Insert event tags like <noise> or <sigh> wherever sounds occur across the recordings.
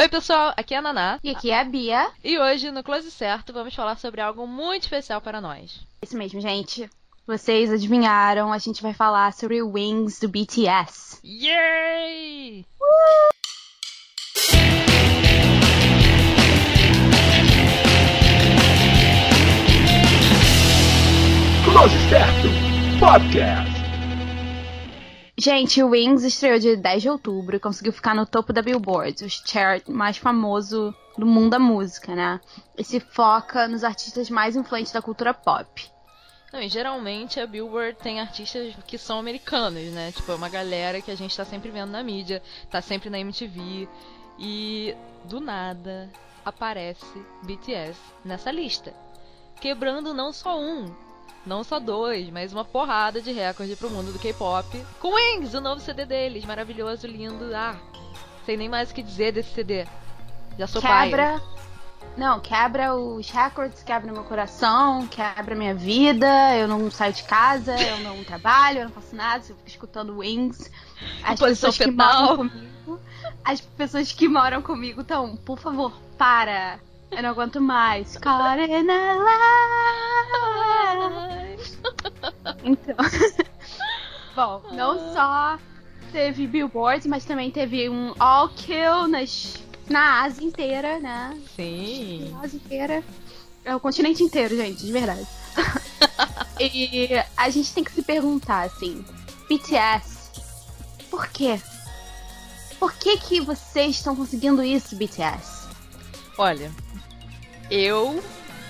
Oi, pessoal, aqui é a Naná. E aqui é a Bia. E hoje, no Close Certo, vamos falar sobre algo muito especial para nós. Isso mesmo, gente. Vocês adivinharam, a gente vai falar sobre Wings do BTS. Yay! Close Certo Podcast. Gente, o Wings estreou dia 10 de outubro e conseguiu ficar no topo da Billboard, o chart mais famoso do mundo da música, né? E se foca nos artistas mais influentes da cultura pop. Não, e geralmente a Billboard tem artistas que são americanos, né? Tipo, é uma galera que a gente tá sempre vendo na mídia, tá sempre na MTV. E do nada aparece BTS nessa lista. Quebrando não só um, não só dois, mas uma porrada de recorde pro mundo do K-pop. Com Wings, o novo CD deles, maravilhoso, lindo. Ah, sei nem mais o que dizer desse CD. Já sou Quebra. pai. Não, quebra os recordes, quebra meu coração, quebra minha vida. Eu não saio de casa, eu não trabalho, eu não faço nada, eu fico escutando Wings. As Posição pessoas que moram comigo. As pessoas que moram comigo estão, por favor, para. Eu não aguento mais. Caught in a lie. Então. <laughs> Bom, não só teve Billboard, mas também teve um All Kill nas, na Ásia inteira, né? Sim. Na Ásia inteira. É o continente inteiro, gente, de verdade. <laughs> e a gente tem que se perguntar, assim, BTS, por quê? Por que que vocês estão conseguindo isso, BTS? Olha, eu,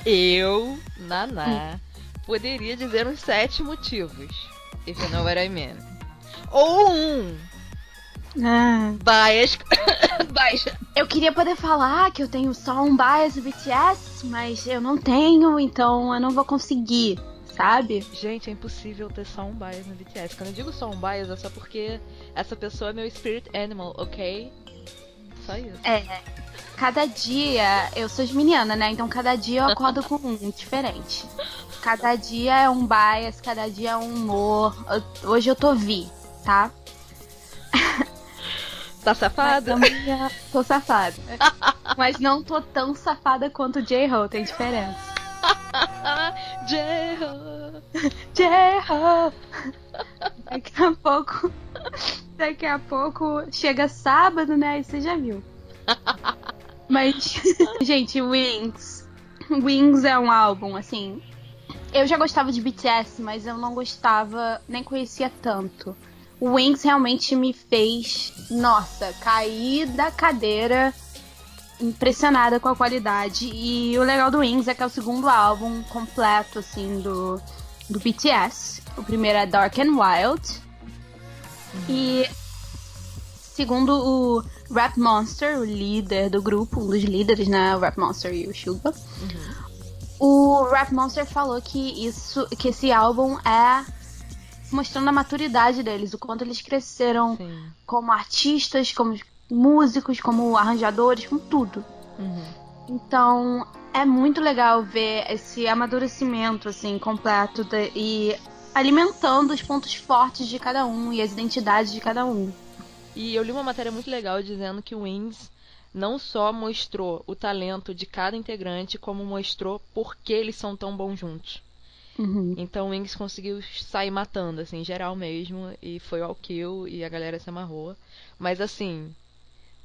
eu, Naná, poderia dizer uns sete motivos. If you know what I mean. Ou um. Ah. Bias. <coughs> Bias. Eu queria poder falar que eu tenho só um bias do BTS, mas eu não tenho, então eu não vou conseguir, sabe? Gente, é impossível ter só um bias no BTS. Quando eu digo só um bias, é só porque essa pessoa é meu spirit animal, ok? Só isso. É. Cada dia, eu sou geminiana, né? Então cada dia eu <laughs> acordo com um diferente. Cada dia é um bias, cada dia é um humor. Hoje eu tô vi, tá? <laughs> Tá safada? também é- tô safada. <laughs> Mas não tô tão safada quanto o J-Ho, tem diferença. J-Ho. J-Ho! Daqui a pouco. Daqui a pouco chega sábado, né? E você já viu. Mas, <laughs> gente, Wings. Wings é um álbum, assim. Eu já gostava de BTS, mas eu não gostava, nem conhecia tanto. O Wings realmente me fez, nossa, cair da cadeira impressionada com a qualidade. E o legal do Wings é que é o segundo álbum completo, assim, do, do BTS. O primeiro é Dark and Wild. E segundo o Rap Monster, o líder do grupo, um dos líderes, né? O Rap Monster e o Suga. O Rap Monster falou que isso, que esse álbum é mostrando a maturidade deles, o quanto eles cresceram Sim. como artistas, como músicos, como arranjadores, com tudo. Uhum. Então é muito legal ver esse amadurecimento assim completo de- e alimentando os pontos fortes de cada um e as identidades de cada um. E eu li uma matéria muito legal dizendo que o Wings não só mostrou o talento de cada integrante, como mostrou por que eles são tão bons juntos. Uhum. Então o Wings conseguiu sair matando, assim, geral mesmo, e foi ao kill e a galera se amarrou. Mas assim,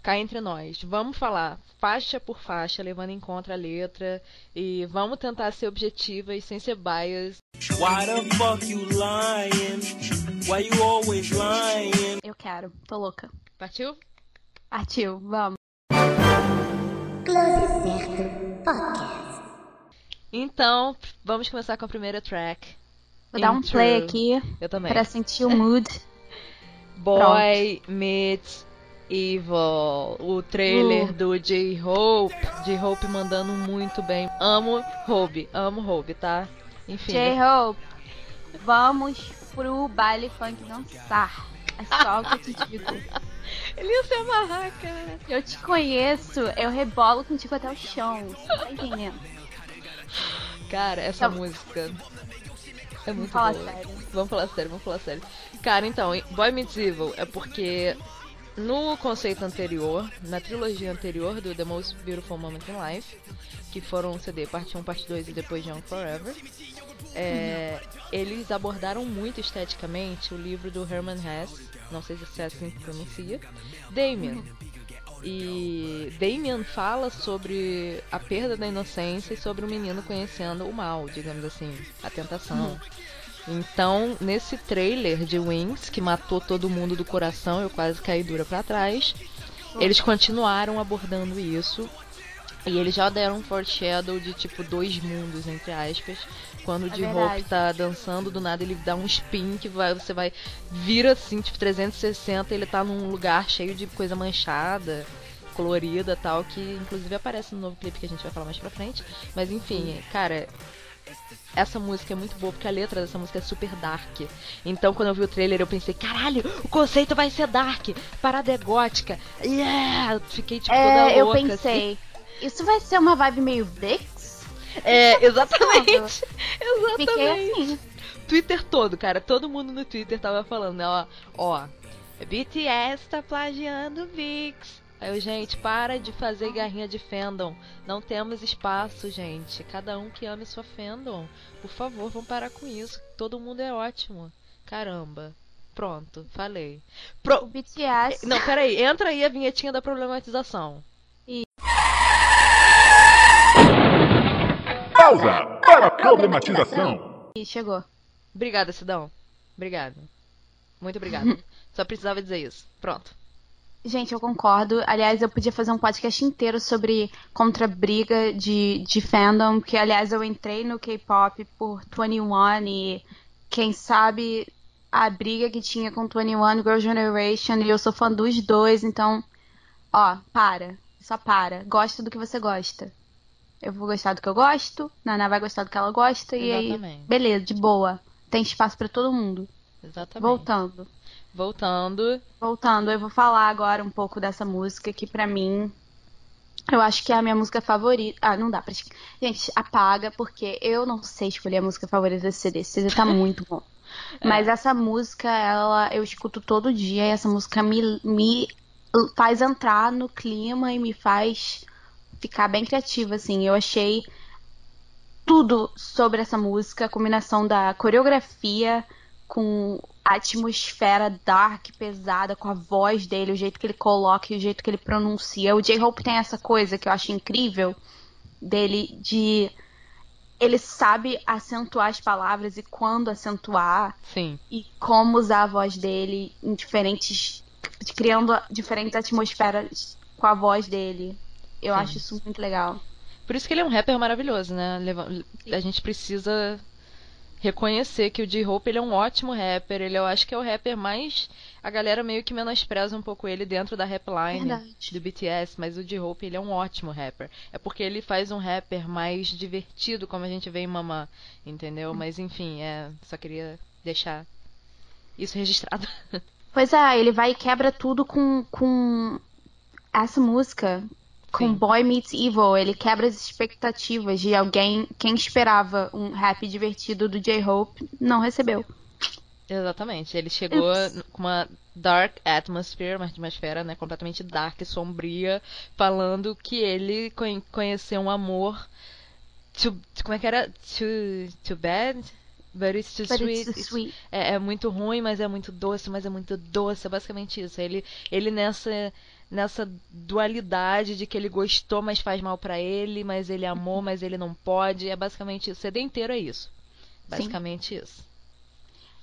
cá entre nós, vamos falar faixa por faixa, levando em conta a letra, e vamos tentar ser objetivas sem ser bias. Eu quero, tô louca. Partiu? Partiu, vamos. Close Certo Podcast. Então, vamos começar com a primeira track. Vou dar um Intro. play aqui Eu também. pra sentir o mood. <laughs> Boy Meets Evil, o trailer Uh. do J-Hope. J-Hope mandando muito bem. Amo Hope, amo Hope, tá? Enfim. J-Hope, vamos pro baile funk dançar. É só o que eu te digo. <laughs> Ele ia se amarrar, cara. Eu te conheço, eu rebolo contigo até o chão. Você tá entendendo? Cara, essa Então- música é muito falar boa. sério. Vamos falar sério, vamos falar sério. Cara, então, Boy Meets Evil é porque no conceito anterior, na trilogia anterior do The Most Beautiful Moment in Life, que foram CD parte 1, parte 2 e depois Young Forever, é, eles abordaram muito esteticamente o livro do Herman Hesse, não sei se é assim que pronuncia, Damien. E Damien fala sobre a perda da inocência e sobre o menino conhecendo o mal, digamos assim, a tentação. Então, nesse trailer de Wings, que matou todo mundo do coração, eu quase caí dura pra trás, eles continuaram abordando isso. E eles já deram um foreshadow de tipo dois mundos, entre aspas. Quando o É de verdade. Hope tá dançando, do nada ele dá um spin que vai, você vai. Vira assim, tipo 360, ele tá num lugar cheio de coisa manchada, colorida tal, que inclusive aparece no novo clipe que a gente vai falar mais pra frente. Mas enfim, cara, essa música é muito boa porque a letra dessa música é super dark. Então quando eu vi o trailer eu pensei, caralho, o conceito vai ser dark, parada é gótica. Yeah! Fiquei tipo toda É, eu louca. assim. pensei, isso vai ser uma vibe meio Vix? É, <laughs> exatamente. Fiquei exatamente. assim. Twitter todo, cara, todo mundo no Twitter tava falando, né, ó, ó, BTS tá plagiando VIX. Aí eu, gente, para de fazer garrinha de fandom. Não temos espaço, gente. Cada um que ame sua fandom. Por favor, vamos parar com isso. Todo mundo é ótimo. Caramba. Pronto, falei. Pro... BTS. Não, peraí, entra aí a vinhetinha da problematização. Pausa para a problematização. Ih, chegou. Obrigada, Sidão. Obrigada. Muito obrigada. <laughs> Só precisava dizer isso. Pronto. Gente, eu concordo. Aliás, eu podia fazer um podcast inteiro sobre contra briga de, de fandom, que aliás eu entrei no K-pop por 21 e quem sabe a briga que tinha com 21 Girl Generation e eu sou fã dos dois, então, ó, para. Só para. Gosta do que você gosta. Eu vou gostar do que eu gosto, Naná vai gostar do que ela gosta e aí, Exatamente. beleza, de boa. Tem espaço pra todo mundo. Exatamente. Voltando. Voltando. Voltando, eu vou falar agora um pouco dessa música que pra mim eu acho que é a minha música favorita. Ah, não dá pra. Gente, apaga, porque eu não sei escolher a música favorita desse CD. Esse CD tá <laughs> muito bom. Mas essa música, ela eu escuto todo dia e essa música me, me faz entrar no clima e me faz ficar bem criativa, assim. Eu achei tudo sobre essa música, a combinação da coreografia com a atmosfera dark, pesada, com a voz dele, o jeito que ele coloca e o jeito que ele pronuncia. O J-Hope tem essa coisa que eu acho incrível dele de ele sabe acentuar as palavras e quando acentuar Sim. e como usar a voz dele em diferentes criando diferentes atmosferas com a voz dele. Eu Sim. acho isso muito legal. Por isso que ele é um rapper maravilhoso, né? A gente precisa reconhecer que o J-Hope ele é um ótimo rapper. Ele eu acho que é o rapper mais. A galera meio que menospreza um pouco ele dentro da rap line Verdade. do BTS, mas o J-Hope ele é um ótimo rapper. É porque ele faz um rapper mais divertido, como a gente vê em Mamã, entendeu? Mas enfim, é, só queria deixar isso registrado. <laughs> Pois é, ele vai e quebra tudo com, com essa música. Com Sim. Boy Meets Evil, ele quebra as expectativas de alguém. Quem esperava um rap divertido do J-Hope não recebeu. Exatamente. Ele chegou Ups. com uma dark atmosphere, uma atmosfera né, completamente dark, sombria, falando que ele conhe- conheceu um amor. Too, como é que era? Too, too bad? But it's too But sweet. It's- sweet. É, é muito ruim, mas é muito doce, mas é muito doce. É basicamente isso. Ele, ele nessa, nessa dualidade de que ele gostou, mas faz mal pra ele, mas ele amou, mas ele não pode. É basicamente isso. O CD inteiro é isso. Basicamente isso.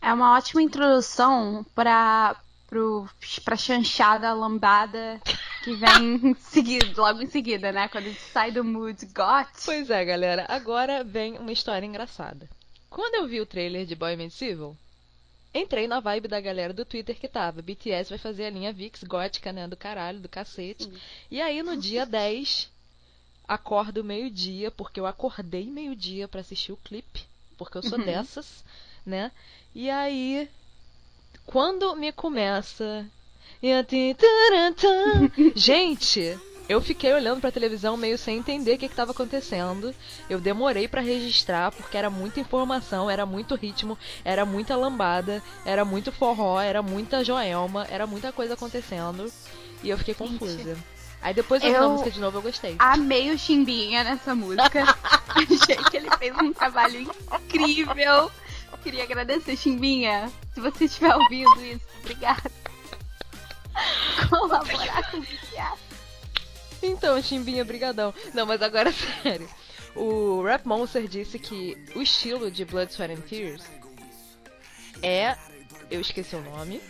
É uma ótima introdução pra, pro, pra chanchada lambada que vem <laughs> em seguida, logo em seguida, né? Quando a gente sai do mood got. Pois é, galera. Agora vem uma história engraçada. Quando eu vi o trailer de Boy Evil, entrei na vibe da galera do Twitter que tava. BTS vai fazer a linha VIX gótica, né? Do caralho, do cacete. E aí no dia 10, acordo meio-dia, porque eu acordei meio-dia pra assistir o clipe. Porque eu sou Uhum. dessas, né? E aí, quando me começa. <laughs> Gente, Eu fiquei olhando pra televisão meio sem entender o que, que tava acontecendo. Eu demorei pra registrar porque era muita informação, era muito ritmo, era muita lambada, era muito forró, era muita joelma, era muita coisa acontecendo. E eu fiquei Gente, confusa. Aí depois ouvindo eu- a música de novo eu gostei. Amei o Chimbinha nessa música. <laughs> <laughs> Achei que ele fez um trabalho incrível. Queria agradecer, Chimbinha. Se você estiver ouvindo isso, obrigada. <laughs> Colaborar com o BTS. Então, Chimbinha, brigadão. Não, mas agora <laughs> sério. O Rap Monster disse que o estilo de Blood, Sweat and Tears é... Eu esqueci o nome.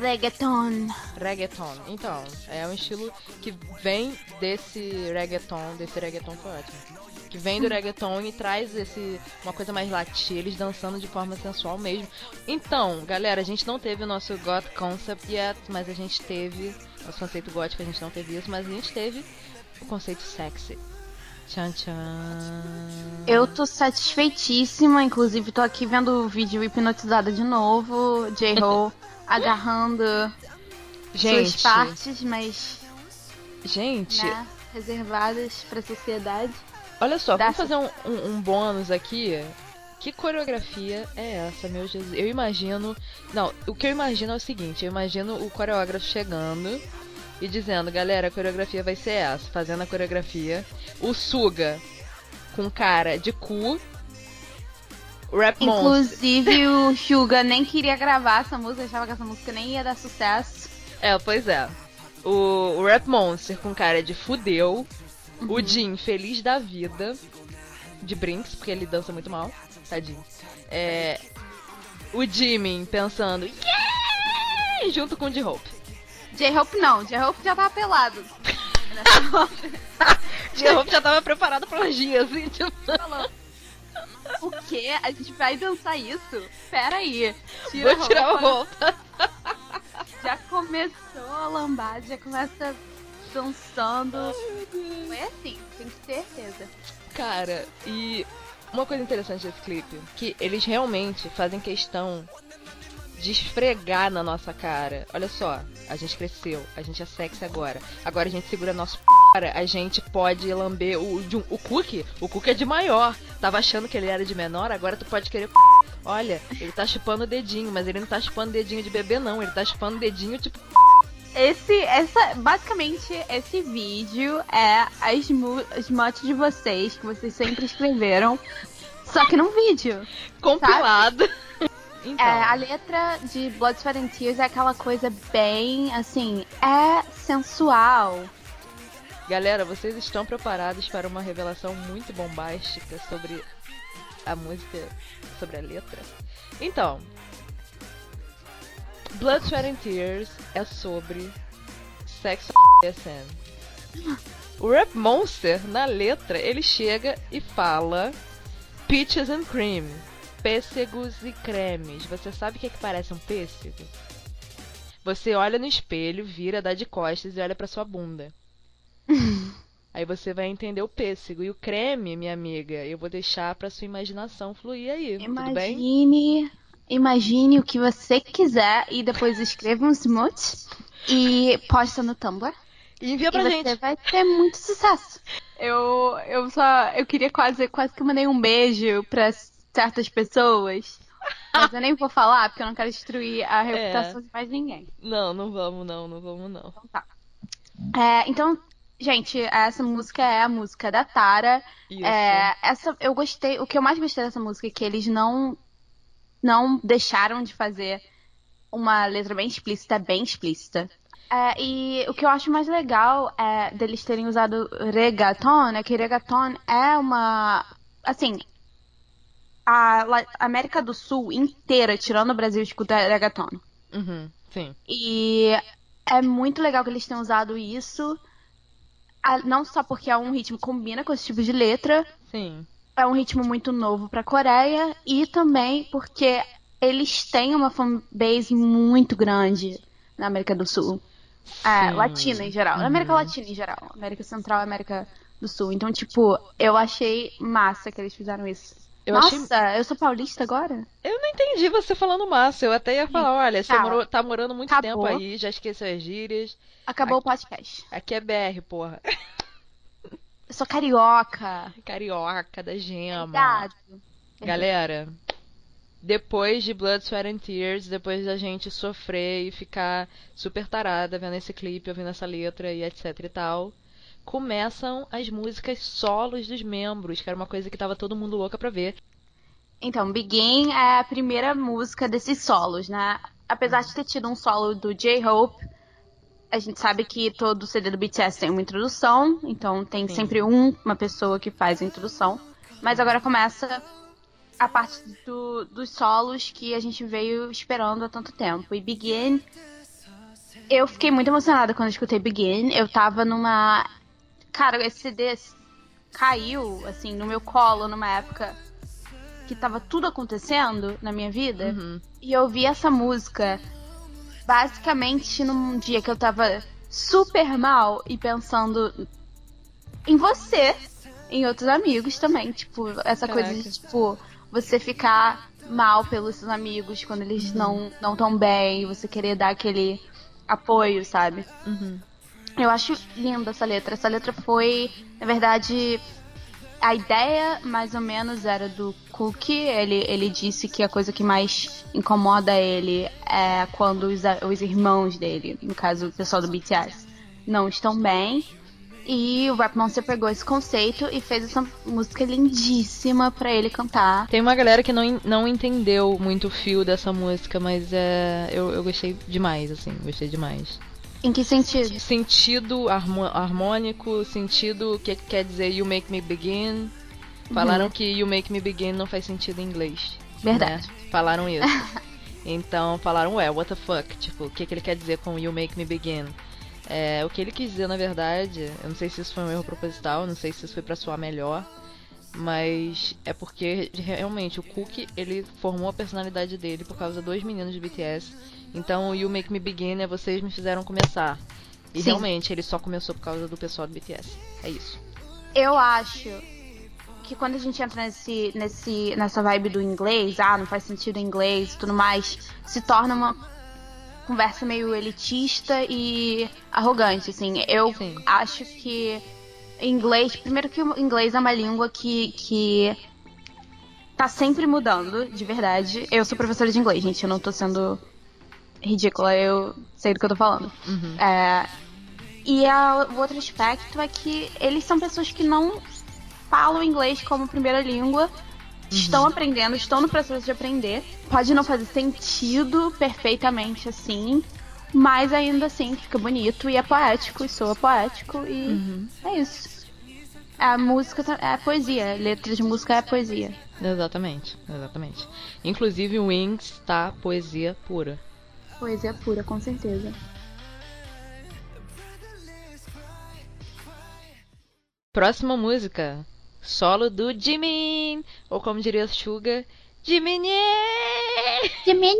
Reggaeton. Reggaeton. Então, é um estilo que vem desse reggaeton, desse reggaeton foi ótimo. Que vem do reggaeton e traz esse uma coisa mais latina, eles dançando de forma sensual mesmo. Então, galera, a gente não teve o nosso God Concept yet, mas a gente teve nosso conceito gótico, a gente não teve isso, mas a gente teve o conceito sexy. Tchan tchan. Eu tô satisfeitíssima, inclusive tô aqui vendo o vídeo hipnotizada de novo. J-Ho <laughs> agarrando suas gente, partes, mas gente, né, reservadas pra sociedade. Olha só, Dá vamos fazer um, um, um bônus aqui. Que coreografia é essa, meu Jesus? Eu imagino. Não, o que eu imagino é o seguinte: eu imagino o coreógrafo chegando e dizendo, galera, a coreografia vai ser essa, fazendo a coreografia. O Suga com cara de cu. O Rap Monster. Inclusive o Suga nem queria gravar essa música, achava que essa música nem ia dar sucesso. É, pois é. O, o Rap Monster com cara de fudeu. O Jim feliz da vida. De Brinks, porque ele dança muito mal. Tadinho. É, o Jimin pensando. Yeah! Junto com o J-Hope. J-Hope não, J-Hope já tava pelado. <laughs> J-Hope já tava preparado pra orgia, assim, tipo. Falou. O quê? A gente vai dançar isso? Pera aí. Tira Vou tirar a roupa. <laughs> Já começou a lambada, já começa dançando. Foi assim, tenho certeza. Cara, e uma coisa interessante desse clipe, que eles realmente fazem questão de esfregar na nossa cara. Olha só, a gente cresceu, a gente é sexy agora. Agora a gente segura nosso p... a gente pode lamber o, de um- o cookie. O cookie é de maior. Tava achando que ele era de menor, agora tu pode querer p... Olha, ele tá chupando o dedinho, mas ele não tá chupando o dedinho de bebê, não. Ele tá chupando o dedinho, tipo, Esse, essa, basicamente, esse vídeo é as, as motes de vocês que vocês sempre escreveram, só que num vídeo. compilado. Então, É, a letra de Blood, Sweat and Tears é aquela coisa bem, assim, é sensual. Galera, vocês estão preparados para uma revelação muito bombástica sobre a música, sobre a letra? Então, Blood, Sweat and Tears é sobre sexo e SM. O Rap Monster, na letra, ele chega e fala Peaches and Cream, pêssegos e cremes. Você sabe o que, é que parece um pêssego? Você olha no espelho, vira, dá de costas e olha pra sua bunda. <laughs> Aí você vai entender o pêssego. E o creme, minha amiga, eu vou deixar pra sua imaginação fluir aí. Tudo bem? Imagine, imagine o que você quiser e depois escreva um smooth e posta no Tumblr. E envia pra e gente. você vai ter muito sucesso. Eu, eu só, eu queria quase, quase que eu mandei um beijo pra certas pessoas. Mas eu nem vou falar porque eu não quero destruir a reputação de mais ninguém. Não, não vamos não, não vamos não. Então tá. É, então, gente, essa música é a música da Tara. Isso. É, essa eu gostei. O que eu mais gostei dessa música é que eles não não deixaram de fazer uma letra bem explícita, bem explícita. É, e o que eu acho mais legal é deles terem usado reggaeton, é que reggaeton é uma assim a América do Sul inteira, tirando o Brasil, escuta reggaeton. Uhum, sim. E é muito legal que eles tenham usado isso. Não só porque é um ritmo que combina com esse tipo de letra, Sim. É um ritmo muito novo pra Coreia e também porque eles têm uma fanbase muito grande na América do Sul. É, latina em geral. América Uhum. Latina em geral. América Central e América do Sul. Então, tipo, eu achei massa que eles fizeram isso. Eu Nossa, achei. eu sou paulista agora? Eu não entendi você falando massa. Eu até ia falar, olha, você Tchau. morou- tá morando muito Acabou. tempo aí, já esqueceu as gírias. Acabou o podcast. Aqui é BR, porra. <laughs> Eu sou carioca. Carioca da gema. Obrigado. Galera, depois de Blood, Sweat and Tears, depois da gente sofrer e ficar super tarada vendo esse clipe, ouvindo essa letra e etc e tal, começam as músicas solos dos membros, que era uma coisa que tava todo mundo louca pra ver. Então, Begin é a primeira música desses solos, né? Apesar de ter tido um solo do J-Hope, a gente sabe que todo CD do BTS tem uma introdução, então tem Sim. sempre um, uma pessoa que faz a introdução. Mas agora começa a parte do- dos solos que a gente veio esperando há tanto tempo. E Begin. Eu fiquei muito emocionada quando eu escutei Begin. Eu tava numa. Cara, esse CD caiu, assim, no meu colo numa época que tava tudo acontecendo na minha vida. Uhum. E eu ouvi essa música basicamente num dia que eu tava super mal e pensando em você, em outros amigos também. Tipo, essa coisa Caraca. de, tipo, você ficar mal pelos seus amigos quando eles não não tão bem, você querer dar aquele apoio, sabe? Uhum. Eu acho linda essa letra. Essa letra foi, na verdade, a ideia mais ou menos era do Cookie. Ele, ele disse que a coisa que mais incomoda ele é quando os, os irmãos dele, no caso o pessoal do BTS, não estão bem. E o Rap Monster pegou esse conceito e fez essa música lindíssima pra ele cantar. Tem uma galera que não, não entendeu muito o fio dessa música, mas é, eu, eu gostei demais, assim, gostei demais. Em que sentido? Sentido harmônico, sentido que quer dizer You Make Me Begin. Falaram que You Make Me Begin não faz sentido em inglês. Verdade. né? Falaram isso. <laughs> então falaram, ué, what the fuck? Tipo, o que, que ele quer dizer com You Make Me Begin? É, o que ele quis dizer, na verdade, eu não sei se isso foi um erro proposital, não sei se isso foi pra soar melhor, mas é porque realmente o Cook ele formou a personalidade dele por causa dos meninos de BTS. Então o You Make Me Begin é vocês me fizeram começar. E Sim. realmente ele só começou por causa do pessoal do BTS. É isso. Eu acho que quando a gente entra nesse, nesse, nessa vibe do inglês, ah, não faz sentido inglês e tudo mais, se torna uma conversa meio elitista e arrogante, assim. Eu Sim. acho que inglês, primeiro que o inglês é uma língua que, que tá sempre mudando, de verdade. Eu sou professora de inglês, gente, eu não tô sendo ridícula, eu sei do que eu tô falando. Uhum. É, e a- o outro aspecto é que eles são pessoas que não falam inglês como primeira língua, estão aprendendo, estão no processo de aprender. Pode não fazer sentido perfeitamente assim, mas ainda assim fica bonito e é poético, e soa poético, e é isso. A música é poesia, letra de música é poesia. Exatamente, exatamente. Inclusive o Wings tá poesia pura. Poesia pura, com certeza. Próxima música, solo do Jimin, ou como diria Suga, Jimin! Gemini!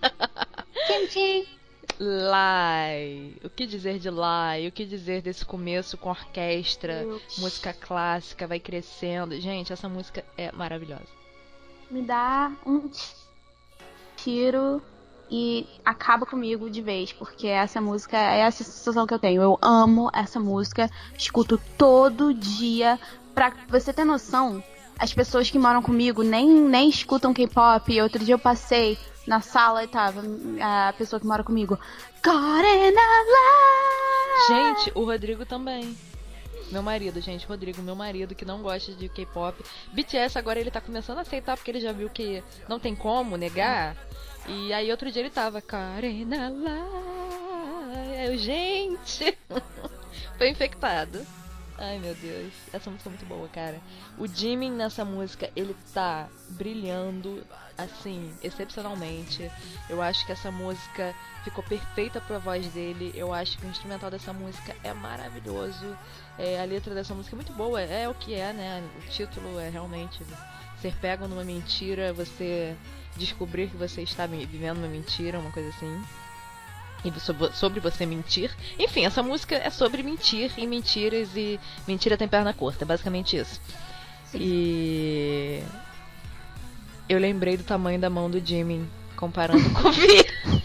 <laughs> Tchim, tchim. Lai. O que dizer de Lai? O que dizer desse começo com orquestra, música clássica, vai crescendo. Gente, essa música é maravilhosa. me dá um tiro e acaba comigo de vez, porque essa música é essa sensação que eu tenho. Eu amo essa música, escuto todo dia. Pra você ter noção, as pessoas que moram comigo nem, nem escutam K-pop. Outro dia eu passei na sala e tava a pessoa que mora comigo. Gente, o Rodrigo também. Meu marido, gente, Rodrigo, meu marido que não gosta de K-pop. BTS agora ele tá começando a aceitar porque ele já viu que não tem como negar. E aí outro dia ele tava, Karena lá. Eu, gente, <laughs> foi infectado. Ai meu Deus, essa música é muito boa, cara. O Jimin nessa música, ele tá brilhando assim, excepcionalmente. Eu acho que essa música ficou perfeita pra voz dele. Eu acho que o instrumental dessa música é maravilhoso. É, a letra dessa música é muito boa. É o que é, né? O título é realmente ser pego numa mentira, você descobrir que você está vi- vivendo uma mentira, uma coisa assim. E sobre- você mentir. Enfim, essa música é sobre mentir e mentiras e mentira tem perna curta, é basicamente isso. E Eu lembrei do tamanho da mão do Jimmy comparando com o Vi. <laughs>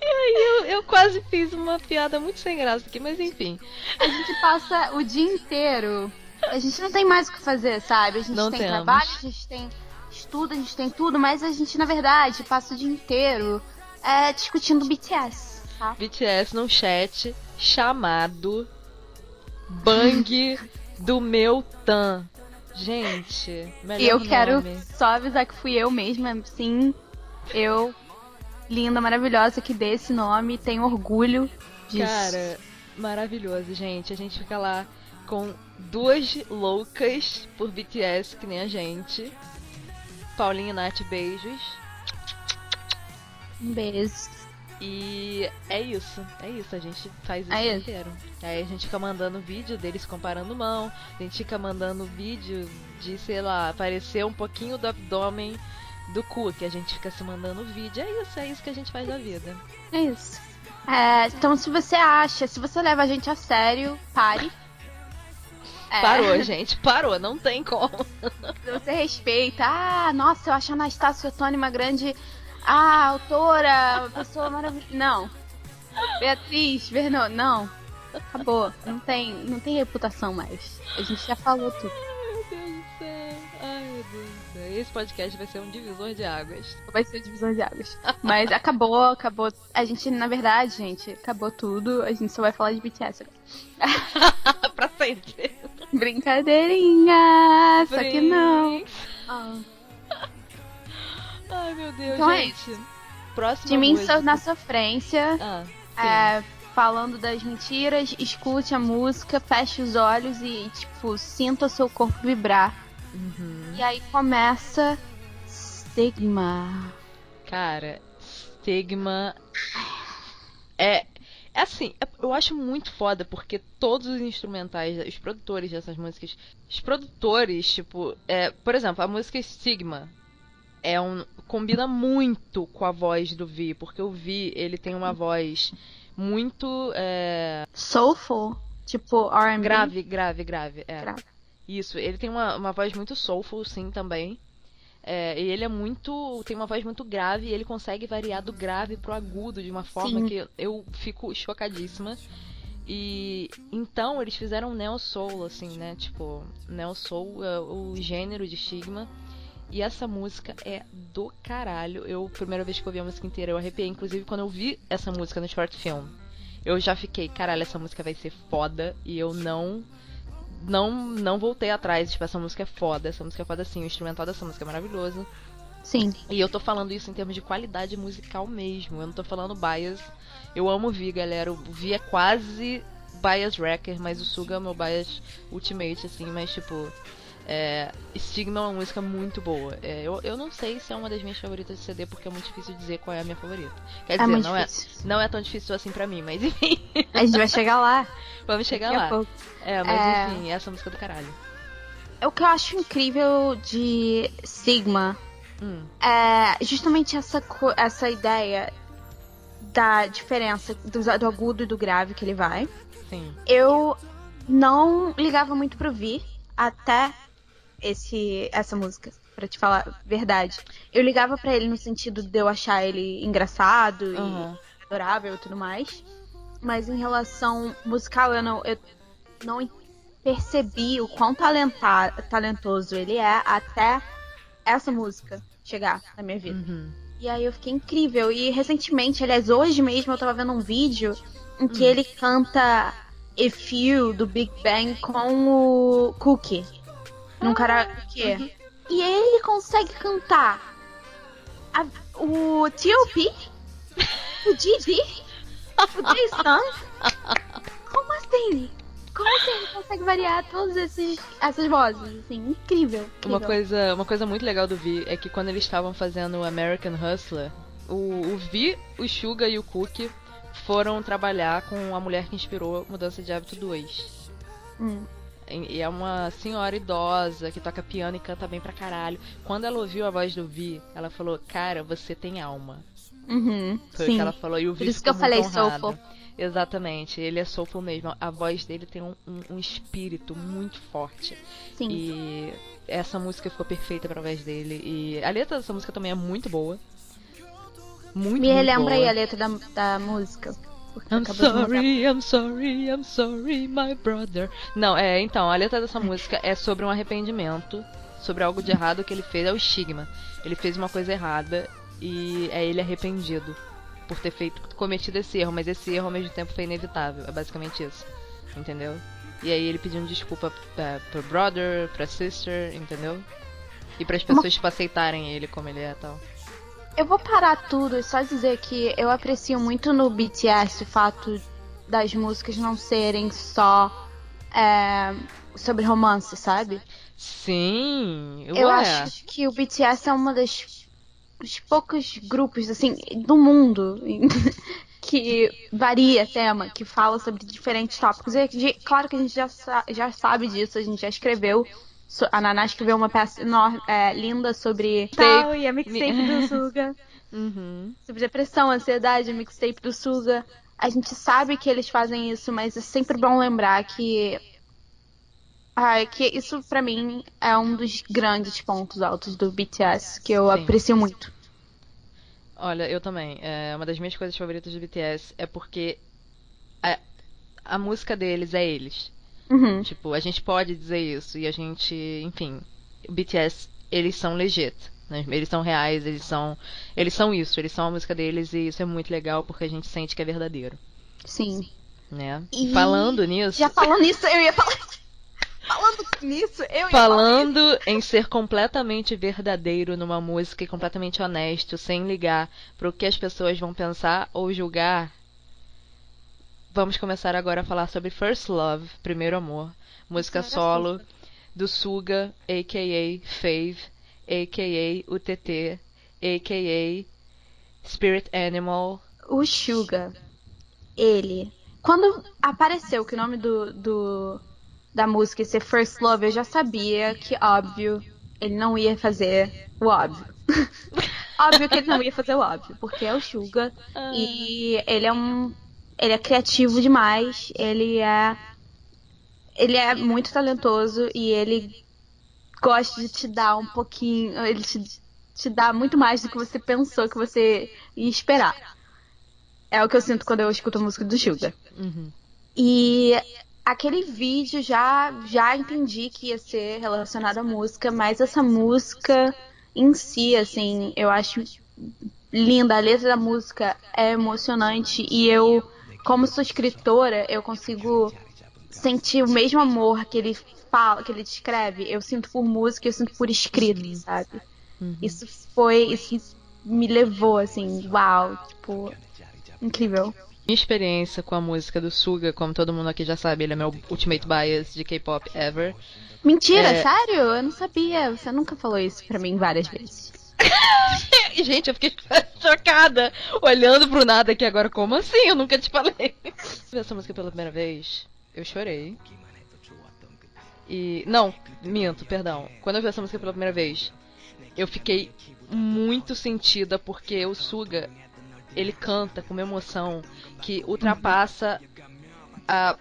e aí eu, eu quase fiz uma piada muito sem graça aqui, mas enfim. A gente passa o dia inteiro. A gente não tem mais o que fazer, sabe? A gente Não tem temos. trabalho, a gente tem estudo, a gente tem tudo, mas a gente, na verdade, passa o dia inteiro é, discutindo BTS, tá? BTS num chat chamado Bang do meu Tan. Gente, melhor E eu quero nome. só avisar que fui eu mesma, sim. Eu, linda, maravilhosa, que dei esse nome, tenho orgulho disso. Cara, maravilhoso, gente. A gente fica lá com duas loucas por BTS, que nem a gente. Paulinha e Nath, beijos. Um beijo. E é isso, é isso, a gente faz isso É o dia isso. inteiro. Aí a gente fica mandando vídeo deles comparando mão, a gente fica mandando vídeo de, sei lá, aparecer um pouquinho do abdômen do cu, que a gente fica se mandando vídeo. É isso, é isso que a gente faz da vida. É isso. É, então, se você acha, se você leva a gente a sério, pare. É, Parou, gente, parou, não tem como. Você respeita, ah, nossa, eu acho a Anastácia Ottoni uma grande ah, autora, pessoa maravilhosa. Não. Beatriz, Vernon, não. Acabou. Não tem, não tem reputação mais. A gente já falou tudo. Ai, meu Deus do céu. Ai, meu Deus do céu. Esse podcast vai ser um divisor de águas. Vai ser divisão de águas. Mas acabou, acabou. A gente, na verdade, gente, acabou tudo. A gente só vai falar de BTS agora. <laughs> pra sempre. Brincadeirinha! Só que não. Ah. Ai, meu Deus, Então é gente. Próxima De mim, música. na sofrência. Ah. É, falando das mentiras, escute a música, feche os olhos e, tipo, sinta o seu corpo vibrar. Uhum. E aí começa Stigma. Cara, Stigma é. É assim, é- eu acho muito foda porque todos os instrumentais, os produtores dessas músicas, os produtores, tipo, é, por exemplo, a música Stigma é um combina muito com a voz do Vi, porque o Vi, ele tem uma voz muito é, Soulful, tipo R&B. grave, grave, grave, é. Grave. Isso, ele tem uma, uma voz muito soulful, sim, também. É, e ele é muito. tem uma voz muito grave e ele consegue variar do grave pro agudo de uma forma Sim. que eu fico chocadíssima. E então eles fizeram neo soul, assim, né? Tipo, neo soul é o gênero de Stigma. E essa música é do caralho. Eu, primeira vez que eu ouvi a música inteira, eu arrepiei. Inclusive, quando eu vi essa música no short film, eu já fiquei, caralho, essa música vai ser foda. E eu não não não voltei atrás. Tipo, essa música é foda. Essa música é foda sim. O instrumental dessa música é maravilhoso. Sim. E eu tô falando isso em termos de qualidade musical mesmo. Eu não tô falando bias. Eu amo o Vi, galera. O Vi é quase bias wrecker, mas o Suga é meu bias ultimate, assim. Mas, tipo, é, Stigma é uma música muito boa. É, eu, eu não sei se é uma das minhas favoritas de CD, porque é muito difícil dizer qual é a minha favorita. Quer É dizer, não é, não é tão difícil assim pra mim, mas <laughs> enfim. A gente vai chegar lá. Vamos chegar lá. pouco. É, mas É. enfim, essa música é do caralho. O que eu acho incrível de Sigma Hum, é justamente essa, essa ideia da diferença do, do agudo e do grave que ele vai. sim. Eu não ligava muito pro Vi até esse, essa música, pra te falar a verdade. Eu ligava pra ele no sentido de eu achar ele engraçado e Aham. adorável e tudo mais. Mas em relação musical, eu não, eu não percebi o quão talenta- talentoso ele é até essa música chegar na minha vida. Uhum. E aí eu fiquei incrível. E recentemente, aliás, hoje mesmo eu tava vendo um vídeo em que Hum. ele canta If You do Big Bang com o Cookie. Num karaokê. Uhum. E ele consegue cantar a- o T.O.P., o Didi, <laughs> o Jason. Como assim? Como assim ele consegue variar todas essas vozes? Assim, incrível. Uma incrível. coisa, uma coisa muito legal do Vi é que quando eles estavam fazendo o American Hustler, o, o Vi, o Suga e o Cookie foram trabalhar com a mulher que inspirou Mudança de Hábito 2. Hum. E é uma senhora idosa que toca piano e canta bem pra caralho. Quando ela ouviu a voz do Vi, ela falou: Cara, você tem alma. Uhum. Foi o Sim. que ela falou. E o Vi Por isso que eu falei honrado. soulful. Exatamente, ele é soulful mesmo. A voz dele tem um, um, um espírito muito forte. Sim. E essa música ficou perfeita pra voz dele. E a letra dessa música também é muito boa. Muito, Me muito relembra aí a letra da, da música. I'm sorry, I'm sorry, I'm sorry, my brother. Não, é, então, a letra dessa música é sobre um arrependimento, sobre algo de errado que ele fez, é o estigma. Ele fez uma coisa errada e é ele arrependido por ter feito, cometido esse erro, mas esse erro ao mesmo tempo foi inevitável. É basicamente isso. Entendeu? E aí ele pedindo desculpa pra, pro brother, pra sister, entendeu? E para as pessoas tipo, aceitarem ele como ele é e tal. Eu vou parar tudo e só dizer que eu aprecio muito no BTS o fato das músicas não serem só é, sobre romance, sabe? Sim, Eu ué. acho que o BTS é uma das dos poucos grupos assim do mundo <laughs> que varia tema, que fala sobre diferentes tópicos. E, claro que a gente já, já sabe disso, a gente já escreveu. So- A Naná escreveu uma peça enor- é, linda sobre tal e a mixtape do <laughs> Suga. Uhum. sobre depressão, ansiedade, mixtape do Suga. A gente sabe que eles fazem isso, mas é sempre bom lembrar que. Ai, que isso pra mim é um dos grandes pontos altos do BTS, que eu Sim. aprecio muito. Olha, eu também. É, uma das minhas coisas favoritas do BTS é porque a, a música deles é eles. Uhum. Tipo, a gente pode dizer isso e a gente, enfim, o BTS, eles são legit, né? Eles são reais, eles são, eles são isso, eles são a música deles e isso é muito legal porque a gente sente que é verdadeiro, Sim. né? E Falando nisso, Já falando nisso, eu ia falar. Falando nisso, eu ia falar. falando em ser completamente verdadeiro numa música e completamente honesto, sem ligar pro que as pessoas vão pensar ou julgar. Vamos começar agora a falar sobre First Love, Primeiro Amor, música solo do Suga, a.k.a. Fave, a.k.a. UTT, a.k.a. Spirit Animal. O Suga, ele. Quando apareceu que o nome do, do da música ia ser First Love, eu já sabia que, óbvio, ele não ia fazer o óbvio. <laughs> óbvio que ele não ia fazer o óbvio, porque é o Suga e ele é um. Ele é criativo demais, ele é. Ele é muito talentoso e ele gosta de te dar um pouquinho. Ele te, te dá muito mais do que você pensou que você ia esperar. É o que eu sinto quando eu escuto a música do Suga. Uhum. E aquele vídeo já já entendi que ia ser relacionado à música, mas essa música em si, assim, eu acho linda. A letra da música é emocionante e eu, como sou escritora, eu consigo sentir o mesmo amor que ele fala, que ele descreve. Eu sinto por música, eu sinto por escrita, sabe? Uhum. Isso foi, isso me levou assim, uau, tipo, incrível. Minha experiência com a música do Suga, como todo mundo aqui já sabe, ele é meu ultimate bias de K-pop ever. Mentira, É. sério? Eu não sabia. Você nunca falou isso pra mim várias vezes. <laughs> Gente, eu fiquei <laughs> chocada olhando pro nada aqui agora. Como assim? Eu nunca te falei. Essa música pela primeira vez, eu chorei. E. Não, minto, perdão. Quando eu vi essa música pela primeira vez, eu fiquei muito sentida porque o Suga ele canta com uma emoção que ultrapassa a,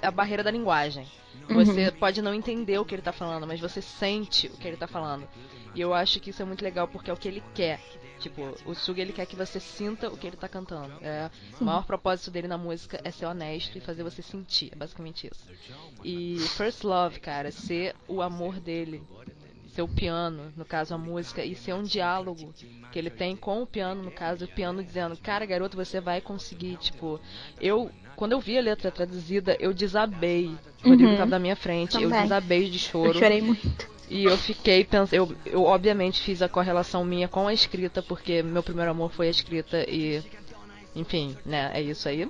a barreira da linguagem. Você pode não entender o que ele tá falando, mas você sente o que ele tá falando. E eu acho que isso é muito legal porque é o que ele quer. Tipo, o Suga ele quer que você sinta o que ele tá cantando. É, o maior propósito dele na música é ser honesto e fazer você sentir. É basicamente isso. E First Love, cara, ser o amor dele, ser o piano, no caso a música, e ser um diálogo que ele tem com o piano, no caso, o piano dizendo, cara, garoto, você vai conseguir, tipo, eu. Quando eu vi a letra traduzida, eu desabei. O Rodrigo Uhum. tava na minha frente, eu Também. desabei de Eu choro. chorei muito. E eu fiquei pensando. Eu, eu obviamente fiz a correlação minha com a escrita, porque meu primeiro amor foi a escrita e. Enfim, né? É isso aí.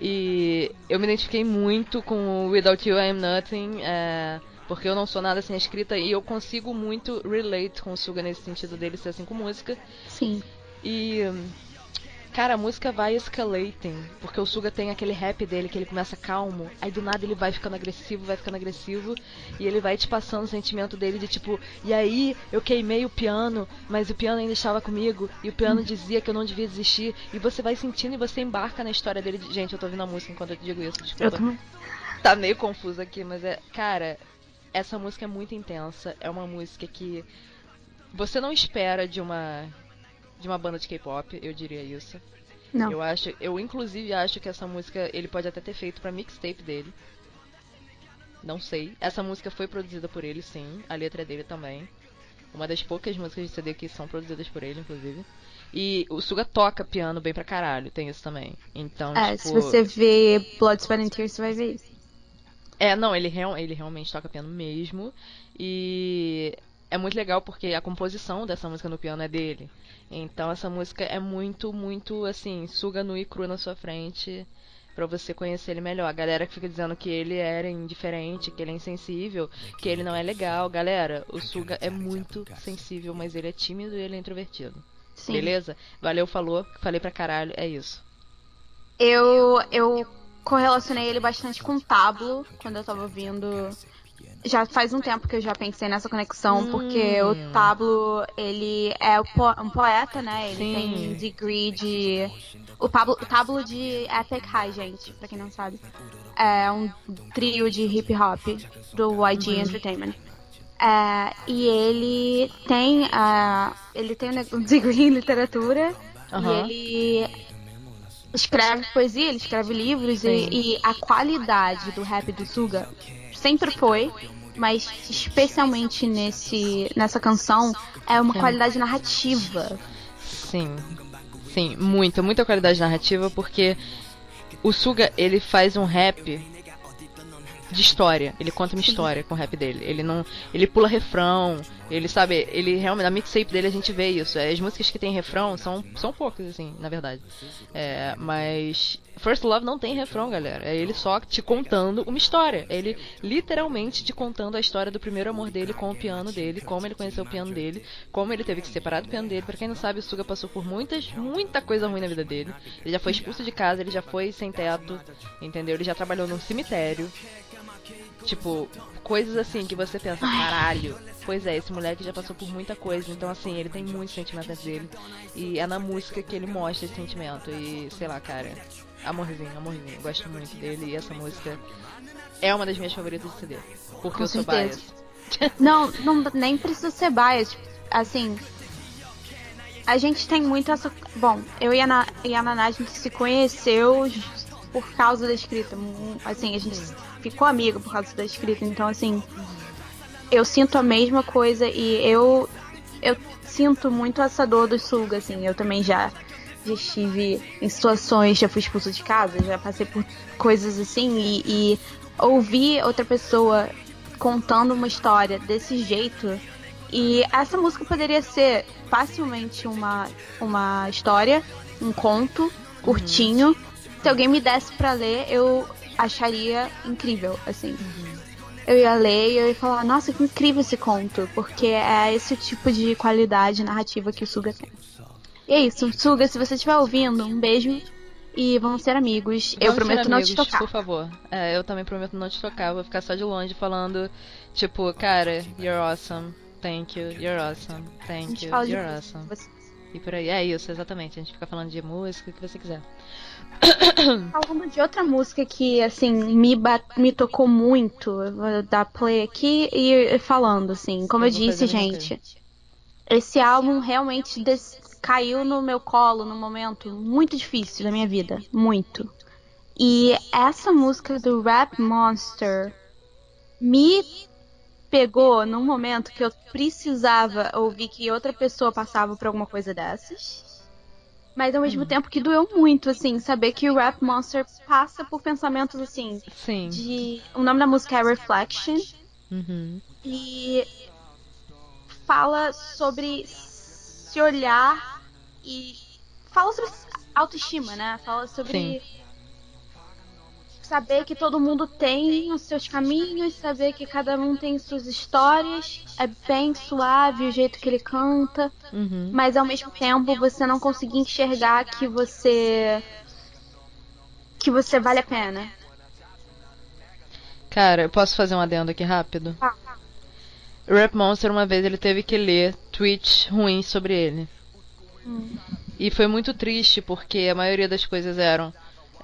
E eu me identifiquei muito com Without You I Am Nothing, é, porque eu não sou nada sem a escrita e eu consigo muito relate com o Suga nesse sentido dele ser assim com música. Sim. E Cara, a música vai escalating, porque o Suga tem aquele rap dele que ele começa calmo, aí do nada ele vai ficando agressivo, vai ficando agressivo, e ele vai te passando o sentimento dele de tipo, e aí eu queimei o piano, mas o piano ainda estava comigo, e o piano dizia que eu não devia desistir, e você vai sentindo e você embarca na história dele. De... Gente, eu tô ouvindo a música enquanto eu digo isso, Eu desculpa. também. Tá meio confuso aqui, mas é. Cara, essa música é muito intensa. É uma música que você não espera de uma de uma banda de K-pop, eu diria isso. Não. Eu acho, eu inclusive acho que essa música ele pode até ter feito pra mixtape dele. Não sei. Essa música foi produzida por ele, sim. A letra é dele também. Uma das poucas músicas de CD que são produzidas por ele, inclusive. E o Suga toca piano bem pra caralho, tem isso também. Então, É, tipo... se você vê Blood, Sweat and Tears, você vai ver isso. É, não, ele, real, ele realmente toca piano mesmo. E é muito legal porque a composição dessa música no piano é dele. Então essa música é muito, muito assim, suga nu e cru na sua frente pra você conhecer ele melhor. A galera que fica dizendo que ele era indiferente, que ele é insensível, que ele não é legal. Galera, o Suga é muito sensível, mas ele é tímido e ele é introvertido. Sim. Beleza? Valeu, falou. Falei pra caralho, é isso. Eu, eu correlacionei ele bastante com o Pablo quando eu tava ouvindo. Já faz um tempo que eu já pensei nessa conexão, Hum. porque o Pablo, ele é um poeta, né? Ele Sim. tem degree de. O Pablo, o Pablo de Epic High, gente, pra quem não sabe. É um trio de hip hop do YG Uhum. Entertainment. É, e ele tem, ah, ele tem um degree em literatura Aham. e ele escreve poesia, ele escreve livros e, e a qualidade do rap do Suga sempre foi, mas especialmente nesse nessa canção é uma Sim. qualidade narrativa. Sim. Sim, muita, muita qualidade narrativa, porque o Suga, ele faz um rap de história. Ele conta uma história com o rap dele. Ele não. Ele pula refrão. Ele sabe. Ele realmente. Na mixtape dele a gente vê isso. As músicas que tem refrão são, são poucas, assim, na verdade. É, mas. First Love não tem refrão, galera. É ele só te contando uma história. É ele literalmente te contando a história do primeiro amor dele com o piano dele, como ele conheceu o piano dele, como ele teve que se separar do piano dele. Pra quem não sabe, o Suga passou por muitas, muita coisa ruim na vida dele. Ele já foi expulso de casa, ele já foi sem teto, entendeu? Ele já trabalhou num cemitério. Tipo, coisas assim que você pensa, caralho. Pois é, esse moleque já passou por muita coisa, então assim, ele tem muito sentimento dele. E é na música que ele mostra esse sentimento. E sei lá, cara, amorzinho, amorzinho. Eu gosto muito dele e essa música é uma das minhas favoritas de CD. Porque Com eu sou certeza. bias. <laughs> Não, não nem precisa ser bias. Assim, a gente tem muito essa. Bom, eu e a, Na, e a Naná, a gente se conheceu por causa da escrita. Assim, a gente ficou amiga por causa da escrita. Então, assim, eu sinto a mesma coisa e eu. Eu sinto muito essa dor do Suga, assim. Eu também já, já estive em situações, já fui expulsa de casa, já passei por coisas assim e, e ouvir outra pessoa contando uma história desse jeito. E essa música poderia ser facilmente uma, uma história, um conto curtinho. Se alguém me desse pra ler, eu acharia incrível, assim. Eu ia ler e eu ia falar, nossa, que incrível esse conto, porque é esse tipo de qualidade narrativa que o Suga tem. E é isso, Suga, se você estiver ouvindo, um beijo e vamos ser amigos. eu Vamos ser prometo não te amigos, tocar. Por favor. É, eu também prometo não te tocar. Vou ficar só de longe falando, tipo, cara, you're awesome. Thank you, you're awesome. Thank you, you're awesome. você. E por aí. É isso, exatamente. A gente fica falando de música, o que você quiser. Falando de outra música que, assim, me, me tocou muito, vou dar play aqui e falando, assim, como eu, Eu disse, gente, esse álbum realmente caiu no meu colo num momento muito difícil da minha vida, muito. E essa música do Rap Monster me pegou num momento que eu precisava ouvir que outra pessoa passava por alguma coisa dessas. Mas ao mesmo tempo que doeu muito, assim, saber que o Rap Monster passa por pensamentos assim. Sim. De. O nome da música é Reflection. Uhum. E fala sobre se olhar e. Fala sobre autoestima, né? Fala sobre. Saber que todo mundo tem os seus caminhos, saber que cada um tem suas histórias. É bem suave o jeito que ele canta, Uhum. mas ao mesmo tempo você não conseguir enxergar que você que você vale a pena. Cara, eu posso fazer um adendo aqui rápido? Ah. Rap Monster, uma vez, ele teve que ler tweets ruins sobre ele. E foi muito triste, porque a maioria das coisas eram...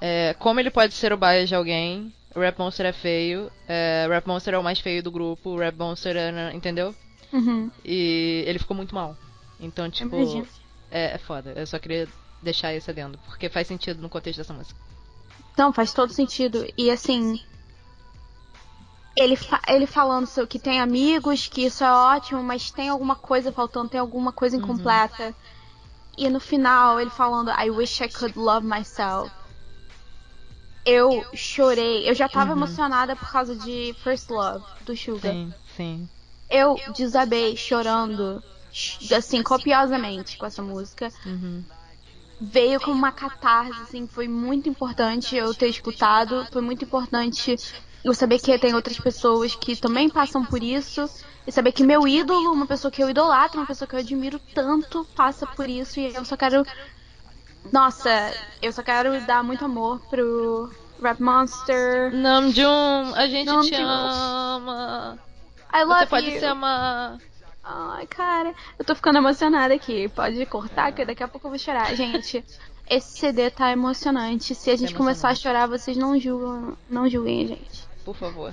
é, como ele pode ser o bias de alguém? O Rap Monster é feio. é, o Rap Monster é o mais feio do grupo. O Rap Monster é... Entendeu? Uhum. E ele ficou muito mal. Então, tipo... É, é foda. Eu só queria deixar esse adendo. Porque faz sentido no contexto dessa música. Então, faz todo sentido. E assim. Ele, fa- ele falando que tem amigos, que isso é ótimo, mas tem alguma coisa faltando, tem alguma coisa incompleta. E no final, ele falando, I wish I could love myself. Eu chorei. Eu já tava Uhum. emocionada por causa de First Love, do Suga. Sim, sim. Eu desabei chorando, ch- assim, copiosamente com essa música. Uhum. veio como uma catarse, assim, foi muito importante eu ter escutado, foi muito importante eu saber que tem outras pessoas que também passam por isso, e saber que meu ídolo, uma pessoa que eu idolatro, uma pessoa que eu admiro tanto, passa por isso, e eu só quero. Nossa, eu só quero dar muito amor pro Rap Monster. Namjoon, a gente te Namjoon. ama. I love Você pode you. se amar. Ai, cara, eu tô ficando emocionada aqui. Pode cortar, que daqui a pouco eu vou chorar. Gente, esse CD tá emocionante. Se a gente começar a chorar, vocês não julgam, não julguem, gente. Por favor.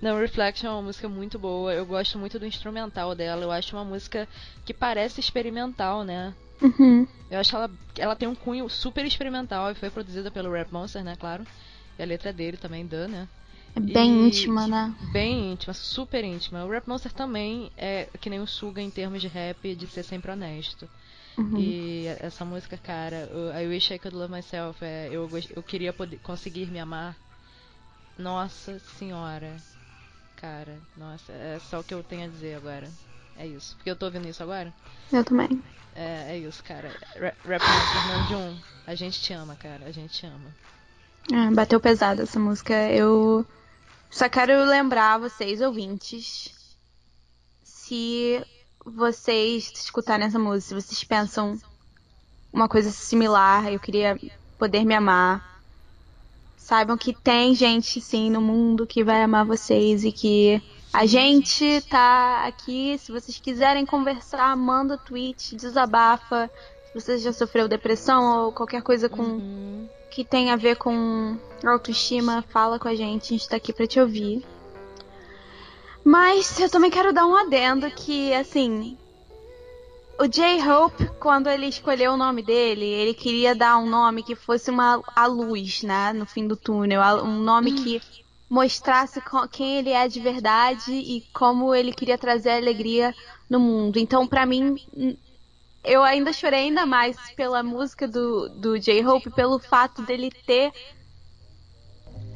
Não, Reflection é uma música muito boa. Eu gosto muito do instrumental dela. Eu acho uma música que parece experimental, né? Uhum. Eu acho ela ela tem um cunho super experimental e foi produzida pelo Rap Monster, né, claro. E a letra dele também dá, né? É bem E- íntima, né? Bem íntima, super íntima. O Rap Monster também é que nem o Suga em termos de rap, de ser sempre honesto. Uhum. E essa música, cara, I Wish I Could Love Myself, é, eu, eu queria poder, conseguir me amar. Nossa senhora. Cara, nossa, é só o que eu tenho a dizer agora. É isso. Porque eu tô ouvindo isso agora. Eu também. É, é isso, cara. Ra- Rap Monster Namjoon, a gente te ama, cara. A gente te ama. Ah, bateu pesado essa música. Eu só quero lembrar vocês, ouvintes, se vocês escutarem essa música, se vocês pensam uma coisa similar, eu queria poder me amar. Saibam que tem gente sim no mundo que vai amar vocês e que a gente tá aqui. Se vocês quiserem conversar, manda tweet, desabafa. Se você já sofreu depressão ou qualquer coisa com Uhum. que tem a ver com autoestima, fala com a gente, a gente tá aqui pra te ouvir. Mas eu também quero dar um adendo que, assim, o J-Hope, quando ele escolheu o nome dele, ele queria dar um nome que fosse uma a luz, né, no fim do túnel, um nome que mostrasse quem ele é de verdade e como ele queria trazer alegria no mundo. Então, pra mim, eu ainda chorei ainda mais pela música do, do J-Hope, pelo fato dele ter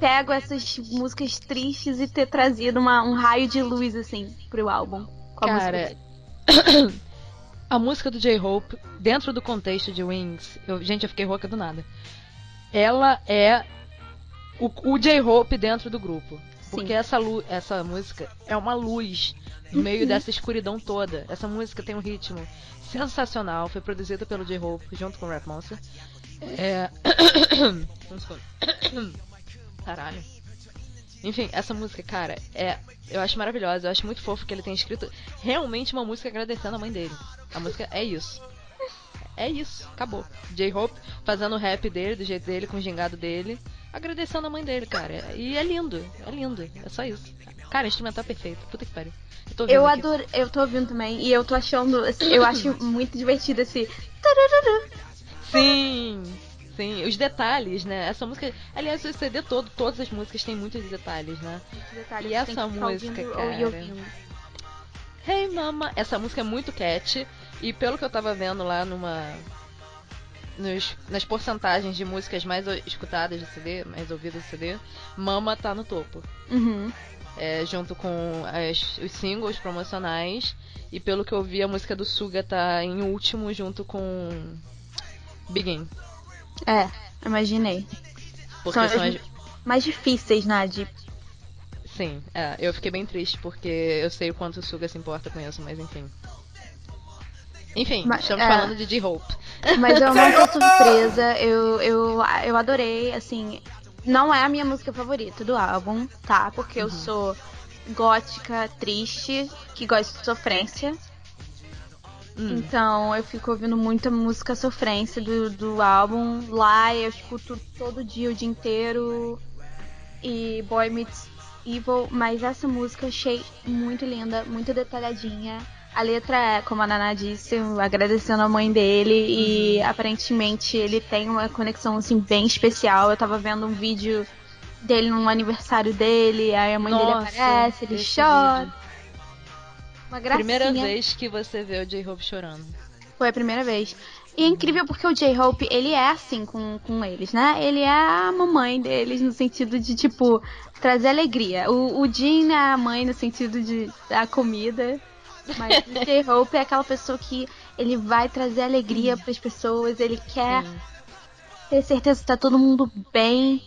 pego essas músicas tristes e ter trazido uma- um raio de luz, assim, pro álbum. Com a música Cara, <coughs> a música do J-Hope, dentro do contexto de Wings, eu- gente, eu fiquei rouca do nada. Ela é o, o J-Hope dentro do grupo. Porque essa, essa música é uma luz no meio dessa escuridão toda. Essa música tem um ritmo sensacional. Foi produzida pelo J-Hope junto com o Rap Monster. É... <coughs> <coughs> Caralho. Enfim, essa música, cara, é. Eu acho maravilhosa. Eu acho muito fofo que ele tenha escrito realmente uma música agradecendo a mãe dele. A música é isso. É isso, acabou. J-Hope fazendo o rap dele, do jeito dele, com o gingado dele, agradecendo a mãe dele, cara. E é lindo, é lindo. É só isso. Cara, o instrumental é perfeito. Puta que pariu. Eu, Eu adoro, eu tô ouvindo também, e eu tô achando, assim, eu acho muito divertido esse. Sim, sim. Os detalhes, né? Essa música. Aliás, o CD todo, todas as músicas têm muitos detalhes, né? Detalhes, E essa música, cara? Hey mama, essa música é muito catchy e pelo que eu tava vendo lá numa nos- nas porcentagens de músicas mais escutadas do CD, mais ouvidas do CD, Mama tá no topo. Uhum. É, junto com as- os singles promocionais e pelo que eu vi a música do Suga tá em último junto com Begin. É, imaginei. Porque São são as- mais difíceis, Nad. Sim, é, eu fiquei bem triste porque eu sei o quanto o Suga se importa com isso, mas enfim. Enfim, Mas, estamos é. falando de D-Hope. Mas eu não tô surpresa. Eu, eu, eu adorei, assim. Não é a minha música favorita do álbum, tá? Porque eu sou gótica, triste, que gosta de sofrência. Hum. Então eu fico ouvindo muita música sofrência do, do álbum. Lá eu escuto todo dia, o dia inteiro. E Boy Meets Evil. Mas essa música eu achei muito linda, muito detalhadinha. A letra é, como a Naná disse, agradecendo a mãe dele. E aparentemente ele tem uma conexão assim bem especial. Eu tava vendo um vídeo dele num aniversário dele. Aí a mãe Nossa, dele aparece, ele chora. vídeo. Uma gracinha. Primeira vez que você vê o J-Hope chorando. Foi a primeira vez. E é incrível porque o J-Hope, ele é assim com, com eles, né? Ele é a mamãe deles no sentido de, tipo, trazer alegria. O, o Jin é a mãe no sentido de dar comida. Mas o J-Hope é aquela pessoa que ele vai trazer alegria pras pessoas, ele quer Sim. ter certeza que tá todo mundo bem.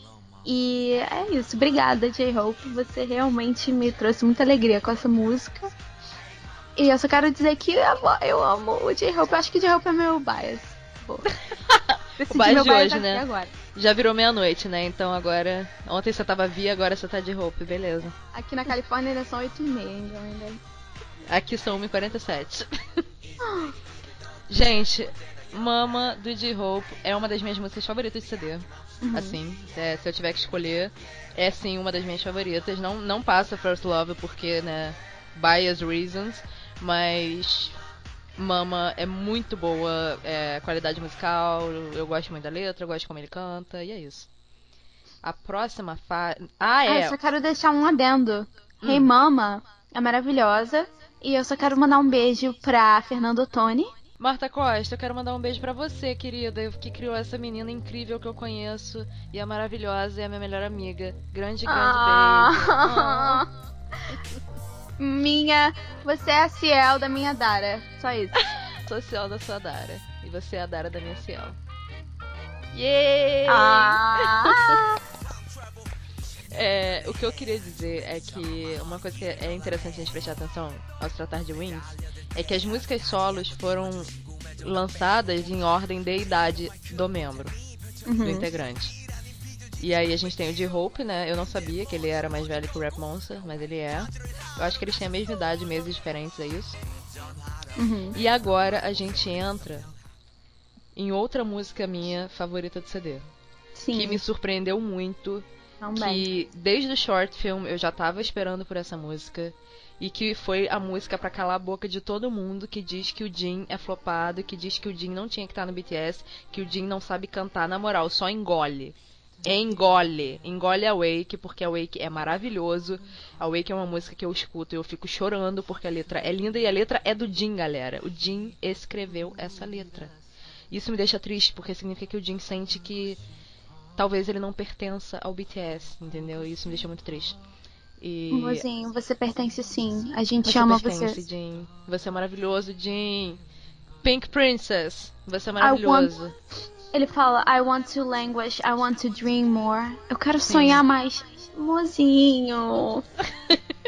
E é isso. Obrigada, J-Hope. Você realmente me trouxe muita alegria com essa música. E eu só quero dizer que eu amo, o J-Hope. Eu acho que o J-Hope é meu bias. <laughs> Decidi bias de hoje, né? Agora. Já virou meia-noite, né? Então agora. Ontem você tava via, agora você tá de roupa, beleza. Aqui na Califórnia ainda são 8 e meia, então ainda... Aqui são 1h47. <laughs> Gente, Mama do J-Hope é uma das minhas músicas favoritas de CD. Assim, é, se eu tiver que escolher, é sim uma das minhas favoritas. Não, não passa First Love porque, né, bias reasons, mas Mama é muito boa, é, qualidade musical, eu gosto muito da letra, eu gosto como ele canta, e é isso. A próxima fase. Ah, Ah, é. eu só quero deixar um adendo. Hum. Hey Mama é maravilhosa. E eu só quero mandar um beijo pra Fernando Toni. Marta Costa, eu quero mandar um beijo pra você, querida, que criou essa menina incrível que eu conheço e é maravilhosa e é minha melhor amiga. Grande, grande beijo. Ah. <laughs> minha. Você é a Ciel da minha Dara. Só isso. <laughs> Sou Ciel da sua Dara e você é a Dara da minha Ciel. Yay! Ah! <laughs> É, o que eu queria dizer é que uma coisa que é interessante a gente prestar atenção ao se tratar de Wings é que as músicas solos foram lançadas em ordem de idade do membro, do Uhum. integrante. E aí a gente tem o de Hope, né? Eu não sabia que ele era mais velho que o Rap Monster, mas ele é. Eu acho que eles têm a mesma idade, meses diferentes, é isso. Uhum. E agora a gente entra em outra música minha favorita do CD, Sim. que me surpreendeu muito também. que desde o short film eu já tava esperando por essa música e que foi a música pra calar a boca de todo mundo que diz que o Jin é flopado, que diz que o Jin não tinha que estar no BTS, que o Jin não sabe cantar na moral, só engole. Engole, engole a Wake, porque a Wake é maravilhoso. A Wake é uma música que eu escuto e eu fico chorando porque a letra é linda e a letra é do Jin, galera. O Jin escreveu essa letra. Isso me deixa triste porque significa que o Jin sente que talvez ele não pertença ao BTS, entendeu? Isso me deixa muito triste. E Mozinho, você pertence sim. A gente você ama pertence, você. Jin. Você é maravilhoso, Jin. Pink Princess, você é maravilhoso. Ele fala, I want to languish, I want to dream more. Eu quero sonhar mais. Mozinho.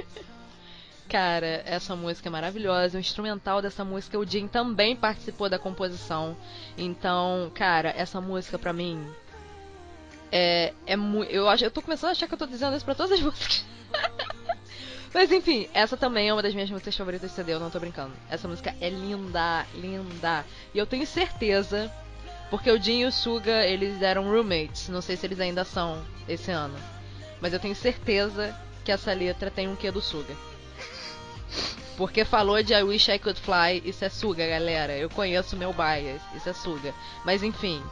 <laughs> Cara, essa música é maravilhosa. O instrumental dessa música, o Jin também participou da composição. Então, cara, essa música pra mim é, é. Eu, acho- eu tô começando a achar que eu tô dizendo isso pra todas as <laughs> músicas. Mas enfim, essa também é uma das minhas músicas favoritas de CD, eu não tô brincando. Essa música é linda, linda. E eu tenho certeza, porque o Jin e o Suga, eles eram roommates. Não sei se eles ainda são esse ano. Mas eu tenho certeza que essa letra tem um quê do Suga. Porque falou de I Wish I Could Fly, isso é Suga, galera. Eu conheço meu bias, isso é Suga. Mas enfim,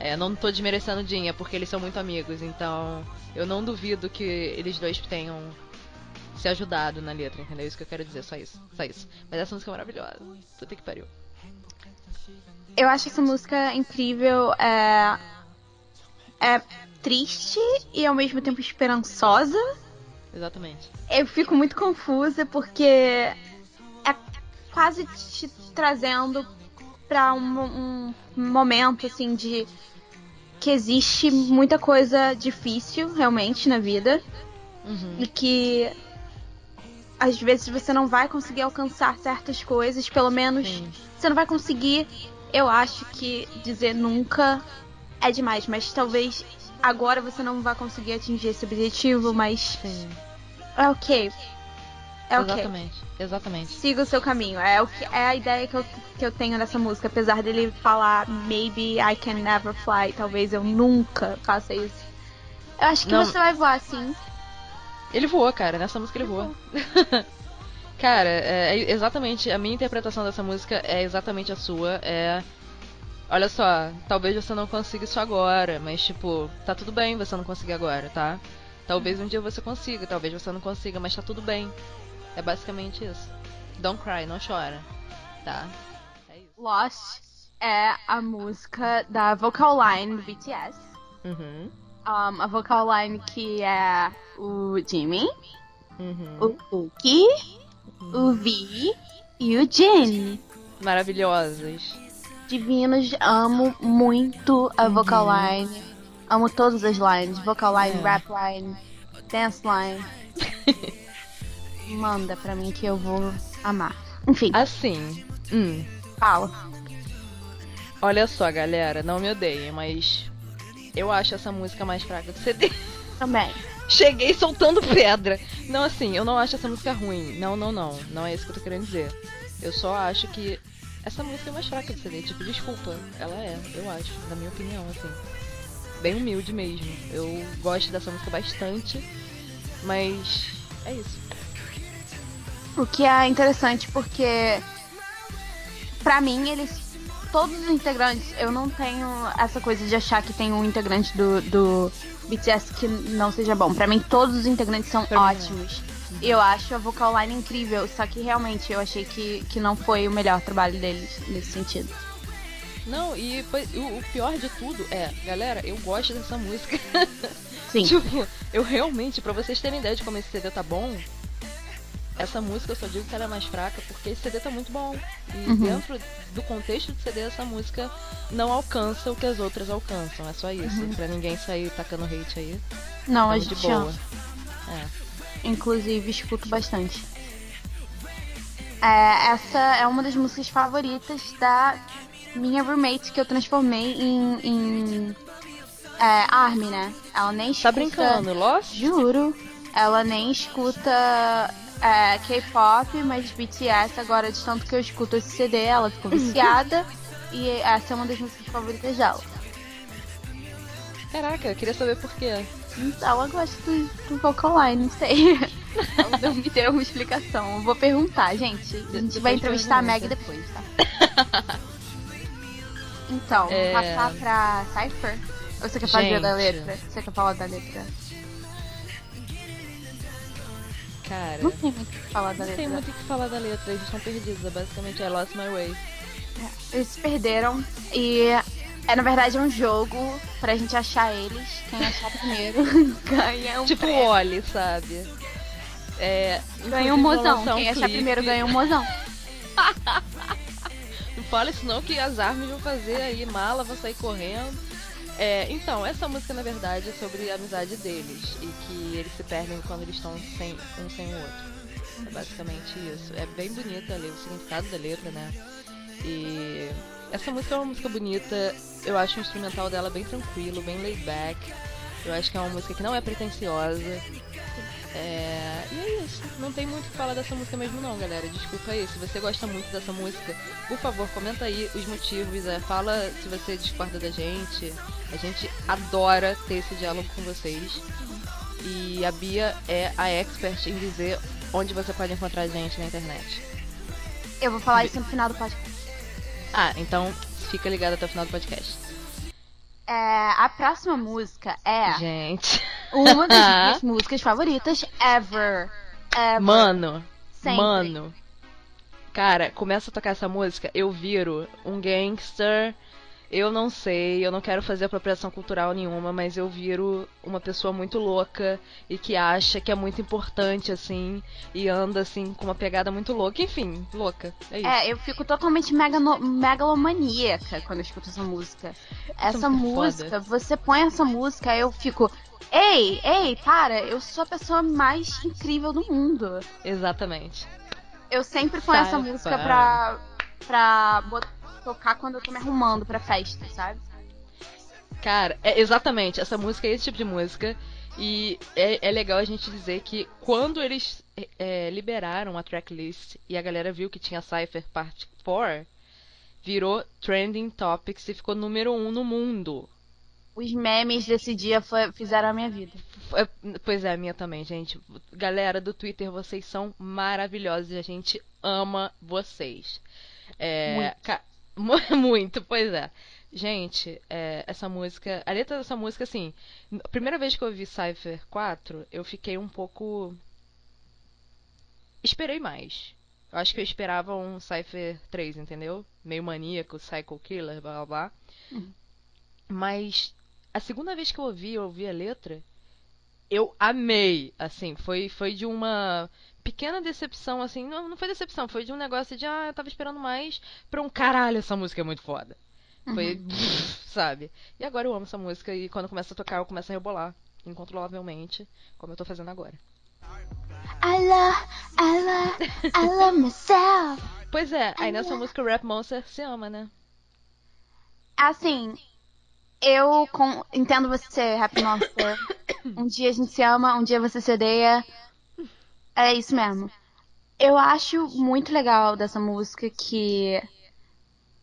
é, não tô desmerecendo o é porque eles são muito amigos, então eu não duvido que eles dois tenham se ajudado na letra, entendeu? Isso que eu quero dizer, só isso. Só isso. Mas essa música é maravilhosa. Puta que pariu. Eu acho essa música incrível. É, é triste e ao mesmo tempo esperançosa. Exatamente. Eu fico muito confusa porque é quase te trazendo pra um, um momento assim de que existe muita coisa difícil realmente na vida Uhum. e que às vezes você não vai conseguir alcançar certas coisas, pelo menos Sim. você não vai conseguir. Eu acho que dizer nunca é demais, mas talvez agora você não vai conseguir atingir esse objetivo, mas Sim. é ok. É ok. Exatamente. Exatamente. Siga o seu caminho. É, o que, é a ideia que eu, que eu tenho dessa música. Apesar dele falar Maybe I can never fly. Talvez eu nunca faça isso. Eu acho que Não. você vai voar sim. Ele voou, cara. Nessa música ele voa. <laughs> cara, é, é exatamente. A minha interpretação dessa música é exatamente a sua. É. Olha só, talvez você não consiga isso agora, mas tipo, tá tudo bem você não conseguir agora, tá? Talvez um dia você consiga, talvez você não consiga, mas tá tudo bem. É basicamente isso. Don't cry, não chora. Tá? É isso. Lost é a música da vocal line do BTS. Uhum. Um, a vocal line que é o Jimin, Uhum. o Cookie, o V e o Jin. Maravilhosas. Divinos, amo muito a vocal line. Amo todas as lines. Vocal line, É. rap line, dance line. <laughs> Manda pra mim que eu vou amar. Enfim, Assim. Hum. fala. Olha só, galera, não me odeiem, mas eu acho essa música mais fraca do CD. Também. Cheguei soltando pedra. Não, assim, eu não acho essa música ruim. Não, não, não. Não é isso que eu tô querendo dizer. Eu só acho que essa música é mais fraca do CD. Tipo, desculpa. Ela é, eu acho, na minha opinião, assim. Bem humilde mesmo. Eu gosto dessa música bastante. Mas é isso. O que é interessante porque pra mim eles todos os integrantes, eu não tenho essa coisa de achar que tem um integrante do, do BTS que não seja bom. Pra mim todos os integrantes são Pra mim, ótimos. E eu acho a vocal line incrível, só que realmente eu achei que, que não foi o melhor trabalho deles nesse sentido. Não, e foi- o, o pior de tudo é, galera, eu gosto dessa música. Sim. <laughs> Tipo, eu realmente, pra vocês terem ideia de como esse CD tá bom, essa música eu só digo que ela é mais fraca porque esse CD tá muito bom. E Uhum. dentro do contexto do CD, essa música não alcança o que as outras alcançam. É só isso. Pra ninguém sair tacando hate aí. Não, a Tamo de gente boa. É. Inclusive, escuto bastante. É, essa é uma das músicas favoritas da minha roommate que eu transformei em, em é, Army, né? Ela nem escuta. Tá brincando, Lost? Juro. Ela nem escuta é, K-pop, mas BTS agora, de tanto que eu escuto esse CD, ela ficou viciada. e essa é uma das músicas favoritas dela. Caraca, eu queria saber por quê. Ela gosta do, do vocal line, não sei. <laughs> Não me deu uma explicação. Eu vou perguntar, gente. A gente Depois vai entrevistar a Meg depois, tá? <laughs> Então, É. passar pra Cypher? Ou você quer fazer da Gente. letra? Você quer falar da letra? Cara, Não tem muito o que falar da não letra. tem muito o que falar da letra, eles estão perdidos. É basicamente I Lost My Way. Eles se perderam e é na verdade um jogo pra gente achar eles. Quem achar primeiro <laughs> ganha um Tipo prêmio. o Oli, sabe? É, Ganha um mozão. um Quem achar clipe. primeiro ganha um mozão. <laughs> Não fala isso não que as armas vão fazer aí mala, vão sair correndo. É, então, essa música na verdade é sobre a amizade deles e que eles se perdem quando eles estão sem, um sem o outro. É basicamente isso. É bem bonita ali, o significado da letra, né? E essa música é uma música bonita, eu acho o instrumental dela bem tranquilo, bem laid back. Eu acho que é uma música que não é pretensiosa. É, E é isso. Não tem muito o que falar dessa música mesmo não, galera. Desculpa aí. Se você gosta muito dessa música, por favor, comenta aí os motivos. é, Fala se você discorda da gente. A gente adora ter esse diálogo com vocês. E a Bia é a expert em dizer onde você pode encontrar a gente na internet. Eu vou falar isso no final do podcast. Ah, então fica ligado até o final do podcast. É, a próxima música é Gente. uma das <laughs> minhas músicas favoritas ever. Ever. Mano, Sempre. mano. Cara, começa a tocar essa música, eu viro um gangster Eu não sei, eu não quero fazer apropriação cultural nenhuma, mas eu viro uma pessoa muito louca e que acha que é muito importante, assim, e anda, assim, com uma pegada muito louca. Enfim, louca. É isso. É, eu fico totalmente megano- megalomaníaca quando eu escuto essa música. Essa é música, foda. você põe essa música, eu fico. Ei, ei, para, eu sou a pessoa mais incrível do mundo. Exatamente. Eu sempre ponho essa Sai, música para. pra, pra bot- tocar quando eu tô me arrumando pra festa, sabe? Cara, é exatamente, essa música é esse tipo de música. E é, é legal a gente dizer que quando eles é, é, liberaram a tracklist e a galera viu que tinha Cypher Part 4, virou Trending Topics e ficou número 1 um no mundo. Os memes desse dia foi- fizeram a minha vida. Pois é, a minha também, gente. Galera do Twitter, vocês são maravilhosos e a gente ama vocês. É, Muito. ca- <laughs> Muito, pois é. Gente, é, essa música. A letra dessa música, assim. A primeira vez que eu ouvi Cypher 4, eu fiquei um pouco. Esperei mais. Eu acho que eu esperava um Cypher 3, entendeu? Meio maníaco, Psycho Killer, blá blá blá. Uhum. Mas a segunda vez que eu ouvi, eu ouvi a letra, eu amei. Assim, foi, foi de uma pequena decepção, assim. Não, não foi decepção, foi de um negócio de, ah, eu tava esperando mais pra um caralho, essa música é muito foda. Foi, <laughs> sabe? E agora eu amo essa música e quando começa a tocar, eu começo a rebolar incontrolavelmente, como eu tô fazendo agora. I love, I love, I love myself. Pois é, aí nessa música o Rap Monster se ama, né? Assim, eu com- entendo você, Rap Monster. <coughs> Um dia a gente se ama, um dia você se odeia. É isso mesmo. Eu acho muito legal dessa música que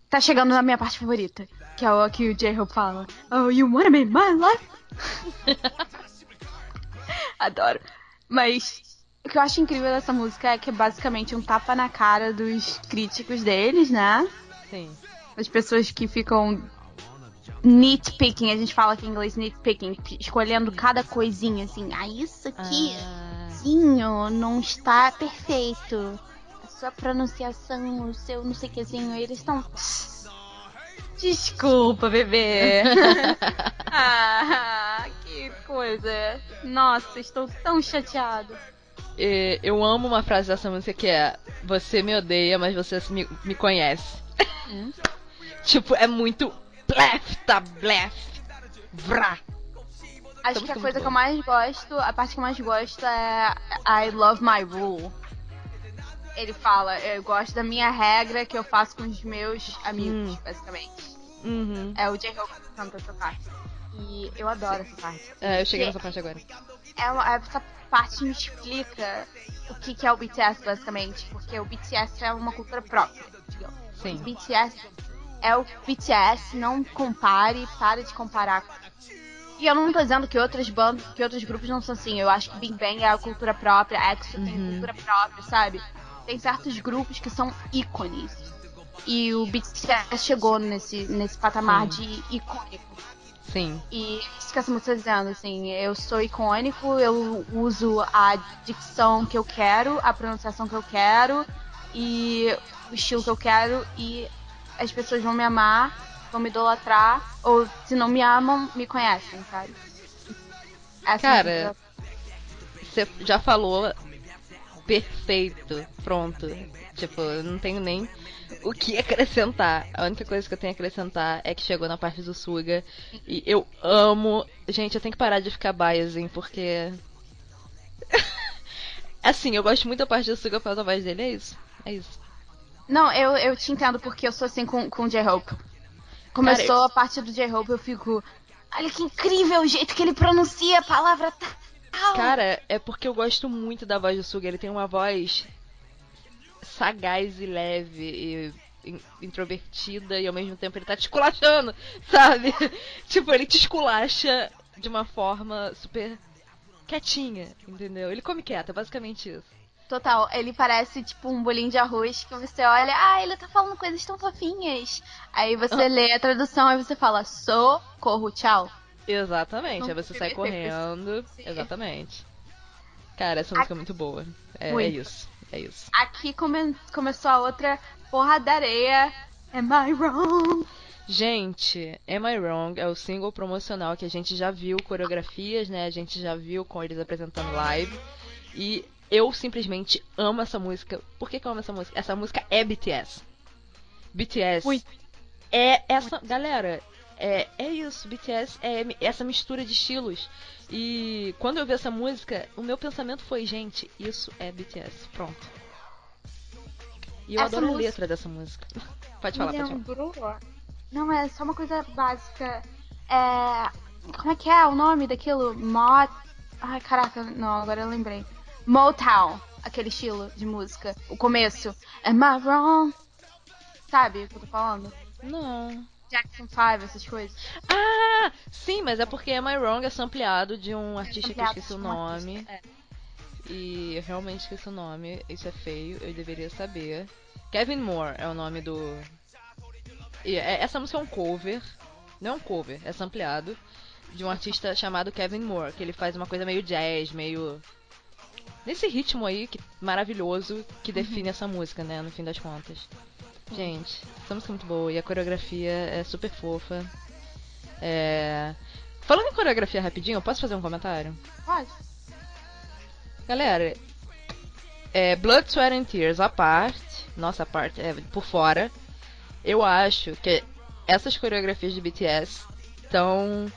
tá chegando na minha parte favorita, que é o que o J-Hope fala. Oh, you wanna be my life? <laughs> Adoro. Mas o que eu acho incrível dessa música é que é basicamente um tapa na cara dos críticos deles, né? Sim. as pessoas que ficam nitpicking, a gente fala aqui em inglês nitpicking, escolhendo cada coisinha assim. Ah, isso aqui, Ah, zinho, não está perfeito. A sua pronunciação, o seu não sei quezinho, eles estão. Desculpa, bebê. <laughs> ah, que coisa. Nossa, estou tão chateado. e eu amo uma frase dessa música que é Você me odeia, mas você me, me conhece. Hum? <laughs> tipo, é muito blef, tá blef. Vrá. Acho Essa que a é coisa que eu mais gosto, a parte que eu mais gosto é I love my rule. Ele fala, eu gosto da minha regra que eu faço com os meus amigos, Hum. basicamente. Uhum. É o J-Hope que canta essa parte. E eu adoro essa parte. É, eu cheguei nessa parte agora. é uma- essa parte me explica o que, que é o BTS, basicamente. Porque o BTS é uma cultura própria, digamos. Sim. O BTS é o BTS, não compare, para de comparar. E eu não tô dizendo que outras bandas, que outros grupos não são assim. Eu acho que Big Bang é a cultura própria, EXO tem Uhum. cultura própria, sabe? Tem certos grupos que são ícones. E o BTS chegou nesse, nesse patamar de icônico. Sim. E isso que essa música tá dizendo, assim, eu sou icônico, eu uso a dicção que eu quero, a pronunciação que eu quero e o estilo que eu quero e as pessoas vão me amar, vão me idolatrar, ou se não me amam, me conhecem, sabe? Essa Cara, é a- Você já falou perfeito. Pronto. Tipo, eu não tenho nem o que <laughs> acrescentar. A única coisa que eu tenho a acrescentar é que chegou na parte do Suga. E eu amo. Gente, eu tenho que parar de ficar biasing, porque. <laughs> assim, eu gosto muito da parte do Suga por causa da voz dele, é isso. É isso. Não, eu, eu te entendo porque eu sou assim com, com o J-Hope. Começou Cara, a parte do J-Hope, eu fico. Olha que incrível o jeito que ele pronuncia a palavra tal. Cara, é porque eu gosto muito da voz do Suga. Ele tem uma voz sagaz e leve e in- introvertida e ao mesmo tempo ele tá te esculachando, <laughs> sabe? tipo, ele te esculacha de uma forma super quietinha, entendeu? Ele come quieto, é basicamente isso. Total, ele parece tipo um bolinho de arroz que você olha, ah, ele tá falando coisas tão fofinhas. Aí você lê a tradução e você fala, socorro, tchau. Exatamente, aí você sai Sim. correndo. Exatamente. Cara, essa música é muito boa. É, é Muito. isso. É isso. Aqui come- começou a outra porra da areia. Am I wrong? Gente, Am I Wrong é o single promocional que a gente já viu coreografias, né? A gente já viu com eles apresentando live. E eu simplesmente amo essa música. Por que, que eu amo essa música? Essa música é BTS. BTS Muito. é essa. Galera, é, é isso. BTS é essa mistura de estilos. E quando eu vi essa música, o meu pensamento foi: gente, isso é BTS. Pronto. E eu Essa adoro a música- letra dessa música. <laughs> Pode falar, Me pode falar. Não, é só uma coisa básica. É. Como é que é o nome daquilo? Mod. Ai, caraca, não, agora eu lembrei. Motown, aquele estilo de música. O começo. Am I wrong? Sabe o que eu tô falando? Não. Jackson 5, essas coisas. Ah, sim, mas é porque Am I Wrong é sampleado de um artista que eu esqueci o nome. artista, é. E eu realmente esqueci o nome. Isso é feio, eu deveria saber. Kevin Moore é o nome do. E é- essa música é um cover. Não é um cover, é sampleado. De um artista chamado Kevin Moore, que ele faz uma coisa meio jazz, meio. Nesse ritmo aí, que maravilhoso, que define essa música, né, no fim das contas. Gente, essa música é muito boa e a coreografia é super fofa. É... Falando em coreografia rapidinho, eu posso fazer um comentário? Pode. Galera, é, Blood, Sweat and Tears à parte, nossa parte é por fora, eu acho que essas coreografias de BTS estão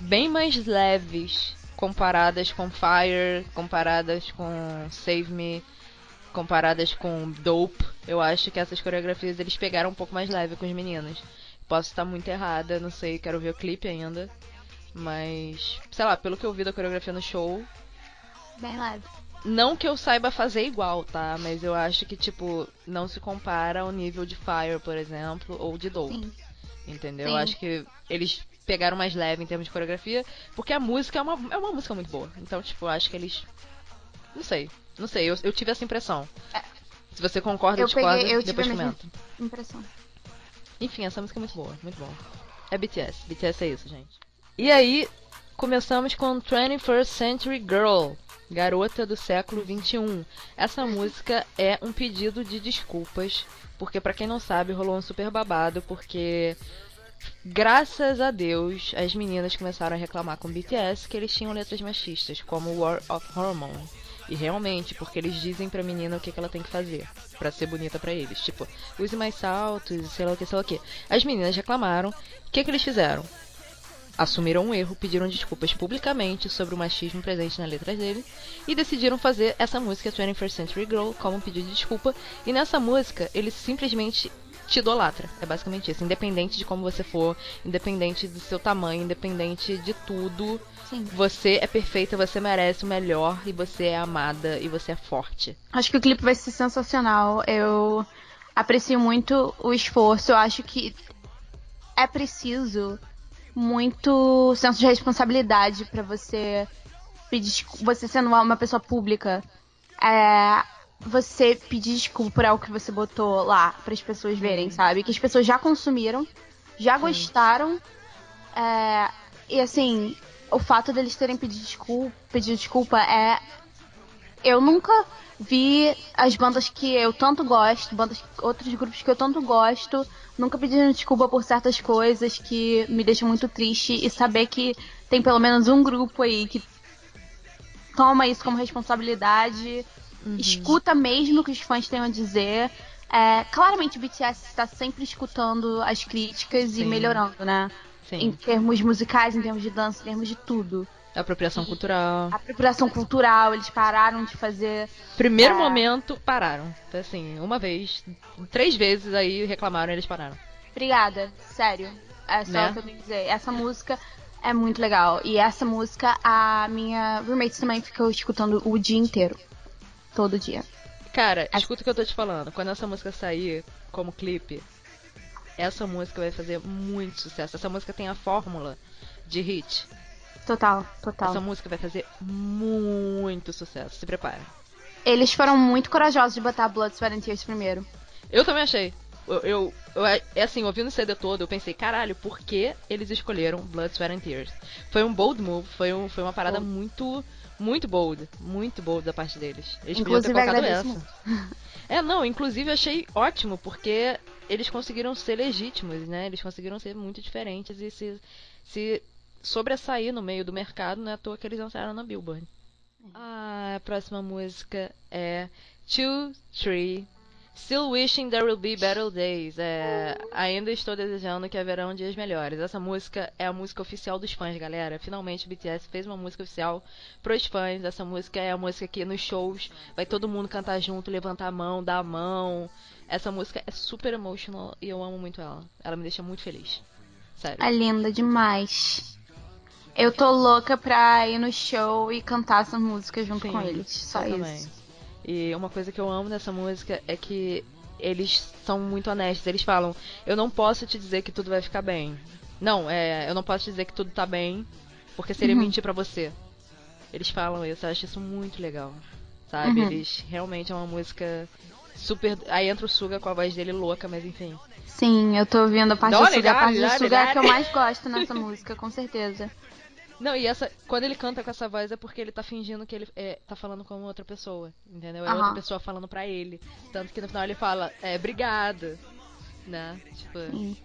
bem mais leves comparadas com Fire, comparadas com Save Me, comparadas com Dope. Eu acho que essas coreografias eles pegaram um pouco mais leve com os meninos. Posso estar muito errada, não sei, quero ver o clipe ainda. Mas, sei lá, pelo que eu vi da coreografia no show, Bem leve. não que eu saiba fazer igual, tá? Mas eu acho que, tipo, não se compara ao nível de Fire, por exemplo, ou de Dope. Sim. Entendeu? Sim. Eu acho que eles pegaram mais leve em termos de coreografia, porque a música é uma, é uma música muito boa. Então, tipo, acho que eles. Não sei. Não sei, eu, eu tive essa impressão. É. Se você concorda, Eu discorda, peguei- eu tive depois mesma- comenta. Impressão. Enfim, essa música é muito boa, muito boa. É BTS. BTS é isso, gente. E aí, começamos com 21st Century Girl, Garota do século 21. Essa música é um pedido de desculpas, porque pra quem não sabe, rolou um super babado, porque graças a Deus as meninas começaram a reclamar com BTS que eles tinham letras machistas, como War of Hormone. E realmente, porque eles dizem pra menina o que, que ela tem que fazer pra ser bonita pra eles. Tipo, use mais saltos, sei lá o que, sei lá o que. As meninas reclamaram. O que, que eles fizeram? Assumiram um erro, pediram desculpas publicamente sobre o machismo presente nas letras dele e decidiram fazer essa música 21st Century Girl como um pedido de desculpa. E nessa música, eles simplesmente te idolatra. É basicamente isso. Independente de como você for, independente do seu tamanho, independente de tudo, Sim. você é perfeita, você merece o melhor e você é amada e você é forte. Acho que o clipe vai ser sensacional. Eu aprecio muito o esforço. Eu acho que é preciso muito senso de responsabilidade pra você pedir você sendo uma pessoa pública. É, você pedir desculpa por algo que você botou lá para as pessoas verem, sabe? Que as pessoas já consumiram, já gostaram. é, e assim, o fato deles terem pedido desculpa, pedido desculpa é eu nunca vi as bandas que eu tanto gosto, bandas, outros grupos que eu tanto gosto, nunca pedindo desculpa por certas coisas que me deixam muito triste e saber que tem pelo menos um grupo aí que toma isso como responsabilidade, escuta mesmo o que os fãs têm a dizer. É, claramente o BTS está sempre escutando as críticas e Sim. melhorando, né? Em Sim. termos musicais, em termos de dança, em termos de tudo. Apropriação cultural. A apropriação cultural, eles pararam de fazer Primeiro É. momento, pararam. Assim, uma vez, três vezes aí reclamaram e eles pararam. Obrigada, sério. É só Né? o que eu tenho que dizer. Essa música é muito legal. E essa música, a minha roommate também ficou escutando o dia inteiro. Todo dia. Cara, As- escuta o que eu tô te falando. Quando essa música sair como clipe, essa música vai fazer muito sucesso. Essa música tem a fórmula de hit. Total, total. Essa música vai fazer muito sucesso. Se prepara. Eles foram muito corajosos de botar Blood, Sweat and Tears primeiro. Eu também achei. Eu, eu, eu- é assim, ouvindo o CD todo, eu pensei, caralho, por que eles escolheram Blood, Sweat and Tears? Foi um bold move, foi, um, foi uma parada Bold. muito, muito bold. Muito bold da parte deles. Eles podiam ter Inclusive, colocado essa. <laughs> É, não, inclusive eu achei ótimo, porque eles conseguiram ser legítimos, né? Eles conseguiram ser muito diferentes e se, se sobressair no meio do mercado, não é à toa que eles entraram na Billboard. Ah, a próxima música é Two, Three. Still wishing there will be better days. É, ainda estou desejando que haverão dias melhores. Essa música é a música oficial dos fãs, galera. Finalmente o BTS fez uma música oficial pros fãs. Essa música é a música que nos shows vai todo mundo cantar junto, levantar a mão, dar a mão. Essa música é super emotional e eu amo muito ela. Ela me deixa muito feliz. Sério. É linda demais. Eu tô louca pra ir no show e cantar essa música junto Sim, com eles. Só isso. também. E uma coisa que eu amo nessa música é que eles são muito honestos. Eles falam: Eu não posso te dizer que tudo vai ficar bem. Não, é, eu não posso te dizer que tudo tá bem, porque seria Uhum. mentir pra você. Eles falam isso, eu acho isso muito legal. Sabe? Uhum. Eles realmente é uma música super. Aí entra o Suga com a voz dele louca, mas enfim. Sim, eu tô ouvindo a parte do Suga. A parte do Suga é a que eu mais gosto nessa música, com certeza. Não, e essa. Quando ele canta com essa voz é porque ele tá fingindo que ele é, tá falando com outra pessoa. Entendeu? É uhum. outra pessoa falando pra ele. Tanto que no final ele fala, é, obrigado. Né? Tipo. Sim.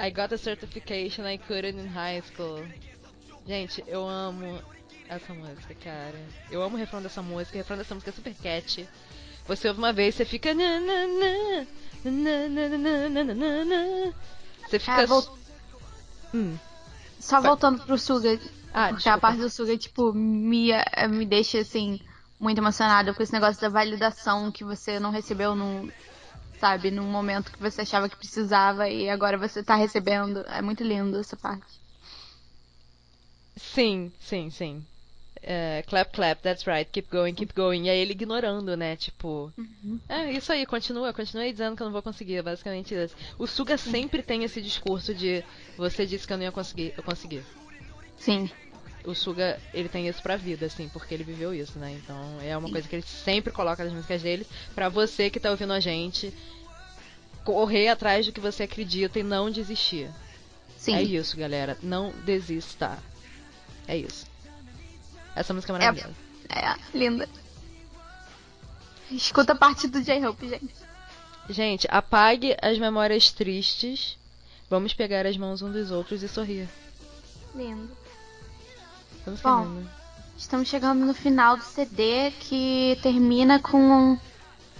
I got a certification I couldn't in high school. Gente, eu amo essa música, cara. Eu amo o refrão dessa música. O refrão dessa música é super catchy. Você ouve uma vez, você fica. Você fica. Ah, vou... hum. Só voltando pro Suga, Ah, porque a parte do Suga, tipo, me, eh, me deixa, assim, muito emocionada com esse negócio da validação que você não recebeu num, sabe, num momento que você achava que precisava e agora você tá recebendo. É muito lindo essa parte. Sim, sim, sim. É, clap, clap, that's right, keep going, keep going. E aí ele ignorando, né? Tipo. É, isso aí, continua, continua aí dizendo que eu não vou conseguir, é basicamente isso. O Suga sempre tem esse discurso de você disse que eu não ia conseguir, eu consegui. Sim. O Suga, ele tem isso pra vida, assim, porque ele viveu isso, né? Então é uma coisa que ele sempre coloca nas músicas dele pra você que tá ouvindo a gente correr atrás do que você acredita e não desistir. Sim. É isso, galera. Não desista. É isso. Essa música é maravilhosa. É, linda. Escuta a parte do J-Hope, gente. Gente, apague as memórias tristes. Vamos pegar as mãos um dos outros e sorrir. Lindo. Bom. é linda. Estamos chegando no final do CD que termina com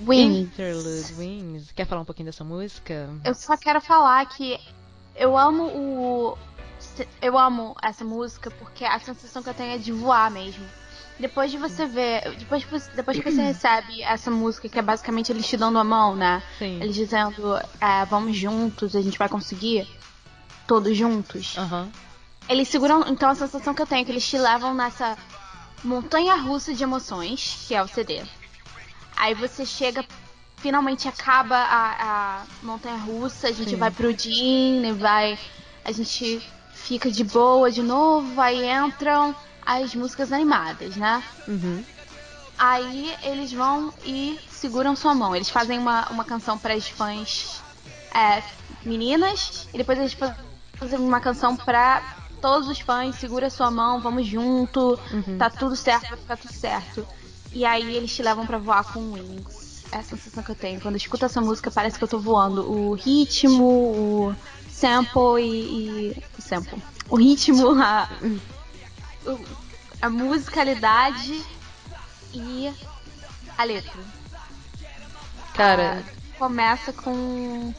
Wings. Interlude Wings. Quer falar um pouquinho dessa música? Eu só quero falar que eu amo o. Eu amo essa música porque a sensação que eu tenho é de voar mesmo. Depois de você ver. Depois que você, depois que você <clears throat> recebe essa música, que é basicamente eles te dando a mão, né? Sim. Eles dizendo, é, vamos juntos, a gente vai conseguir. Todos juntos. Aham. Eles seguram. Então a sensação que eu tenho é que eles te levam nessa montanha russa de emoções, que é o CD. Aí você chega, finalmente acaba a, a montanha russa, a gente Sim. vai pro Disney, vai. A gente fica de boa de novo, aí entram as músicas animadas, né? Uhum. Aí eles vão e seguram sua mão. Eles fazem uma, uma canção para as fãs é, meninas e depois eles fa- fazem uma canção para todos os fãs. Segura sua mão, vamos junto, Uhum. tá tudo certo, vai ficar tudo certo. E aí eles te levam pra voar com Wings. É a sensação que eu tenho. Quando eu escuto essa música, parece que eu tô voando. O ritmo, o sample e. e- o sample. O ritmo, a, a musicalidade e a letra. Cara, Ah, começa com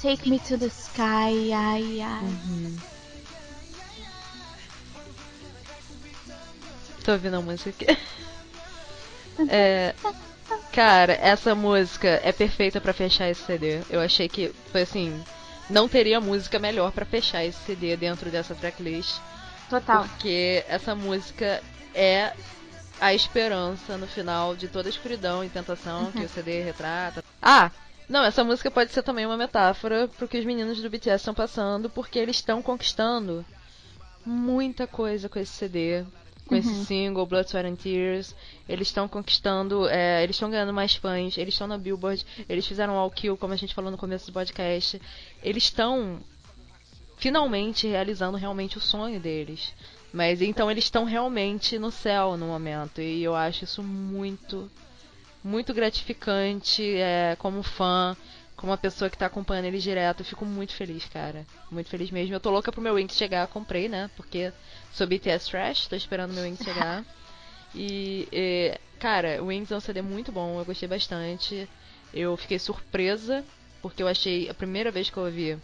Take Me to the Sky, ai, ai. Uhum. tô ouvindo a música aqui. É, cara, essa música é perfeita pra fechar esse CD. Eu achei que foi assim, não teria música melhor pra fechar esse CD dentro dessa tracklist. Total. Porque essa música é a esperança no final de toda a escuridão e tentação que o CD retrata. Ah! Não, essa música pode ser também uma metáfora pro que os meninos do BTS estão passando, porque eles estão conquistando muita coisa com esse CD, com esse single, Blood, Sweat and Tears. Eles estão conquistando, é, eles estão ganhando mais fãs, eles estão na Billboard, eles fizeram All Kill, como a gente falou no começo do podcast. Eles estão finalmente realizando realmente o sonho deles. Mas então eles estão realmente no céu no momento. E eu acho isso muito, muito gratificante é, como fã. como uma pessoa que tá acompanhando eles direto, eu fico muito feliz, cara. Muito feliz mesmo. Eu tô louca pro meu Wings chegar, comprei, né? Porque sou BTS Trash, tô esperando meu Wings chegar. <laughs> E, e, cara, o Wings é um CD muito bom, eu gostei bastante. Eu fiquei surpresa, porque eu achei, a primeira vez que eu ouvi,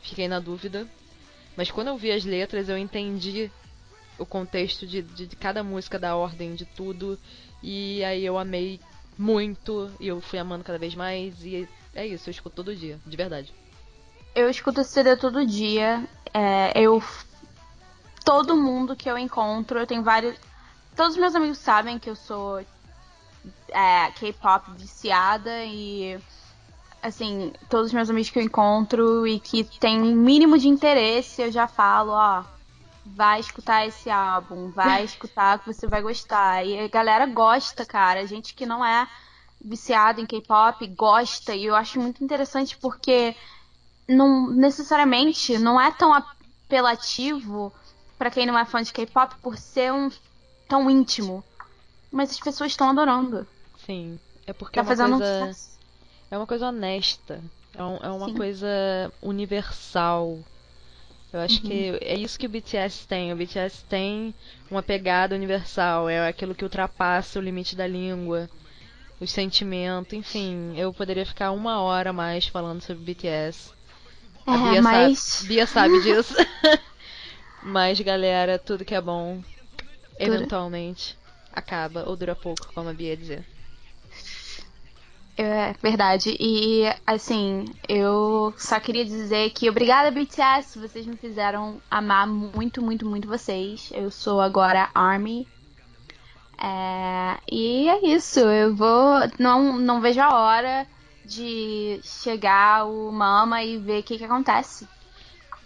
fiquei na dúvida. Mas quando eu vi as letras, eu entendi o contexto de, de, de cada música, da ordem, de tudo. E aí eu amei muito, e eu fui amando cada vez mais. E é isso, eu escuto todo dia, de verdade. Eu escuto esse CD todo dia. É, eu. Todo mundo que eu encontro, eu tenho vários. Todos os meus amigos sabem que eu sou é, K-pop viciada e. Assim, todos os meus amigos que eu encontro e que tem um mínimo de interesse, eu já falo, ó, vai escutar esse álbum, vai <laughs> escutar que você vai gostar. E a galera gosta, cara. A gente que não é viciado em K-pop gosta e eu acho muito interessante porque não necessariamente não é tão apelativo para quem não é fã de K-pop por ser um tão íntimo, mas as pessoas estão adorando. Sim, é porque Tá é uma fazendo um coisa. sucesso. É uma coisa honesta. É, um- é uma Sim. coisa universal. Eu acho Uhum. que é isso que o BTS tem. O BTS tem uma pegada universal. É aquilo que ultrapassa o limite da língua, o sentimento, enfim. Eu poderia ficar uma hora a mais falando sobre BTS. A É, Bia, mas sabe, Bia sabe disso. <laughs> <laughs> mas, galera, tudo que é bom, eventualmente, acaba ou dura pouco, como a Bia ia dizer. É verdade. E assim, eu só queria dizer que obrigada BTS, vocês me fizeram amar muito, muito, muito vocês. Eu sou agora ARMY. É, e é isso, eu vou. Não, não vejo a hora de chegar o Mama e ver o que, que acontece.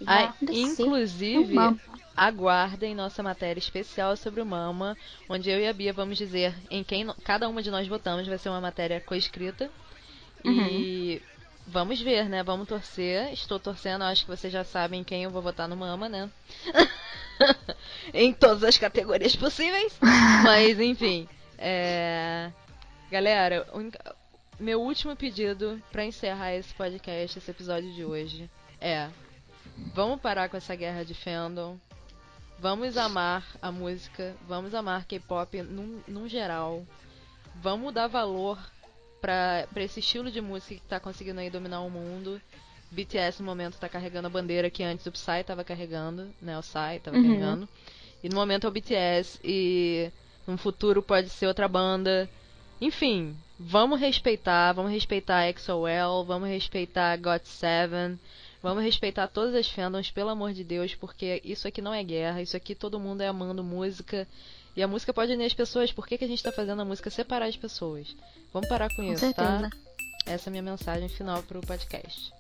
Acontecer. inclusive, aguardem nossa matéria especial sobre o Mama, onde eu e a Bia vamos dizer em quem cada uma de nós votamos. Vai ser uma matéria coescrita. E vamos ver, né? Vamos torcer. Estou torcendo, acho que vocês já sabem em quem eu vou votar no Mama, né? <laughs> em todas as categorias possíveis. <laughs> Mas, enfim. É... Galera, meu último pedido pra encerrar esse podcast, esse episódio de hoje, é. Vamos parar com essa guerra de fandom. Vamos amar a música. Vamos amar K-pop num, num geral. Vamos dar valor pra, pra esse estilo de música que tá conseguindo aí dominar o mundo. BTS no momento tá carregando a bandeira que antes o Psy tava carregando, né? O Psy tava Uhum. carregando. E no momento é o BTS e no futuro pode ser outra banda. Enfim, vamos respeitar, vamos respeitar a XOL, vamos respeitar GOT7, vamos respeitar todas as fandoms, pelo amor de Deus, porque isso aqui não é guerra, isso aqui todo mundo é amando música. E a música pode unir as pessoas, por que, que a gente tá fazendo a música separar as pessoas? Vamos parar com, Com isso, certeza. tá? Essa é a minha mensagem final pro podcast.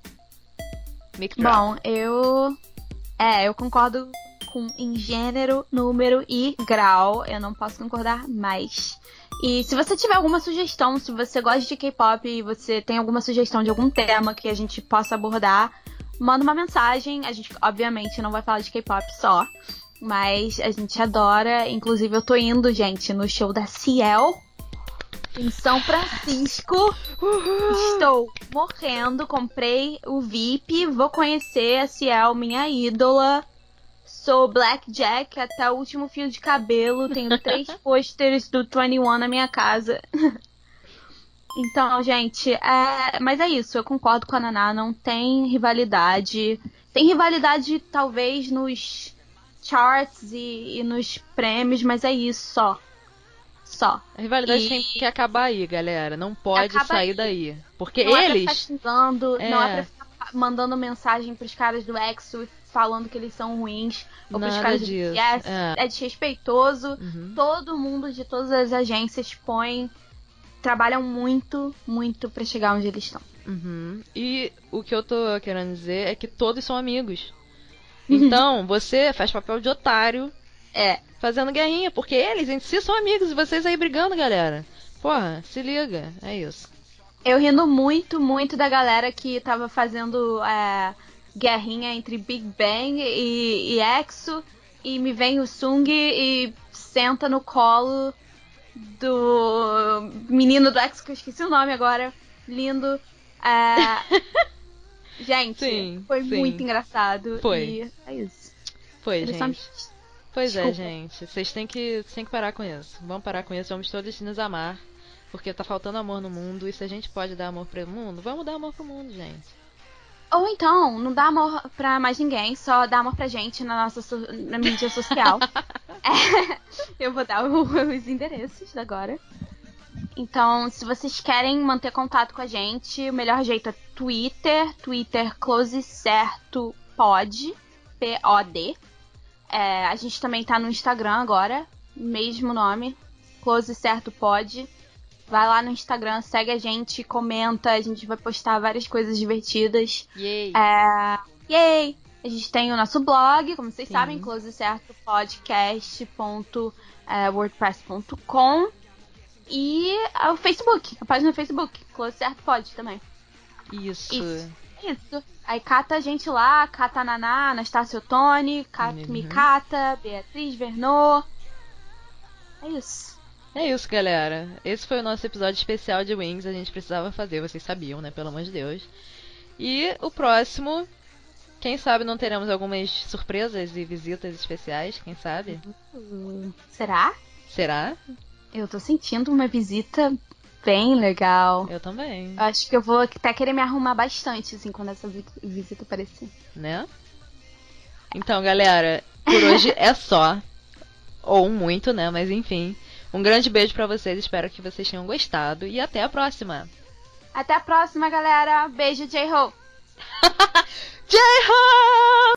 Mic drop. Bom, eu. É, eu concordo com em gênero, número e grau. Eu não posso concordar mais. E se você tiver alguma sugestão, se você gosta de K-pop e você tem alguma sugestão de algum tema que a gente possa abordar, manda uma mensagem. A gente, obviamente, não vai falar de K-pop só. Mas a gente adora. Inclusive, eu tô indo, gente, no show da Ciel. Em São Francisco. Estou morrendo, comprei o VIP, vou conhecer a Ciel, minha ídola. Sou Blackjack até o último fio de cabelo, tenho três <laughs> pôsteres do 21 na minha casa. <laughs> Então, gente, é... mas é isso, eu concordo com a Naná, não tem rivalidade. Tem rivalidade talvez nos charts e, e nos prêmios, mas é isso só. Só. A rivalidade E- tem que acabar aí, galera. Não pode Acaba sair aí. daí. Porque não é eles. pra ficar xingando, não é É. pra ficar mandando mensagem pros caras do EXO falando que eles são ruins, ou pros Nada caras do disso. BTS. É. É desrespeitoso. Uhum. Todo mundo de todas as agências põe. Trabalham muito, muito pra chegar onde eles estão. Uhum. E o que eu tô querendo dizer é que todos são amigos. <laughs> Então, você faz papel de otário É. fazendo guerrinha, porque eles em si são amigos e vocês aí brigando, galera. Porra, se liga. É isso. Eu rindo muito, muito da galera que tava fazendo é, guerrinha entre Big Bang e, e EXO. E me vem o Sung e senta no colo do menino do EXO, que eu esqueci o nome agora. Lindo. É, <laughs> Gente, Sim, foi sim. muito engraçado. Foi. E é isso. Foi, gente. amigos. Pois é, Desculpa. gente. Vocês têm que, têm que parar com isso. Vamos parar com isso, vamos todos nos amar. Porque tá faltando amor no mundo. E se a gente pode dar amor pro mundo, vamos dar amor pro mundo, gente. Ou então, não dá amor pra mais ninguém, só dá amor pra gente na nossa na mídia social. <laughs> É, eu vou dar o- os endereços agora. Então, se vocês querem manter contato com a gente, o melhor jeito é Twitter, Twitter Close Certo Pod, P-O-D. É, a gente também tá no Instagram agora, mesmo nome, Close Certo Pod. Vai lá no Instagram, segue a gente, comenta, a gente vai postar várias coisas divertidas. Yay! É, yay! A gente tem o nosso blog, como vocês Sim. sabem, closecertopodcast.wordpress.com e o Facebook, a página do Facebook, Close Certo Pod também. Isso. Isso. É isso. Aí cata a gente lá, cata a Naná, Anastácio Ottoni, cata, Uhum. me cata, Beatriz Vernot. É isso. É isso, galera. Esse foi o nosso episódio especial de Wings. A gente precisava fazer, vocês sabiam, né? Pelo amor de Deus. E o próximo, quem sabe não teremos algumas surpresas e visitas especiais, quem sabe? Será? Será? Eu tô sentindo uma visita bem legal. Eu também, Acho que eu vou até querer me arrumar bastante, assim, quando essa vi- visita aparecer. né? Então, galera, por hoje é só. Ou muito, né? Mas enfim. Um grande beijo pra vocês, espero que vocês tenham gostado e até a próxima. Até a próxima, galera. Beijo, J-Ho! <laughs> J-Ho!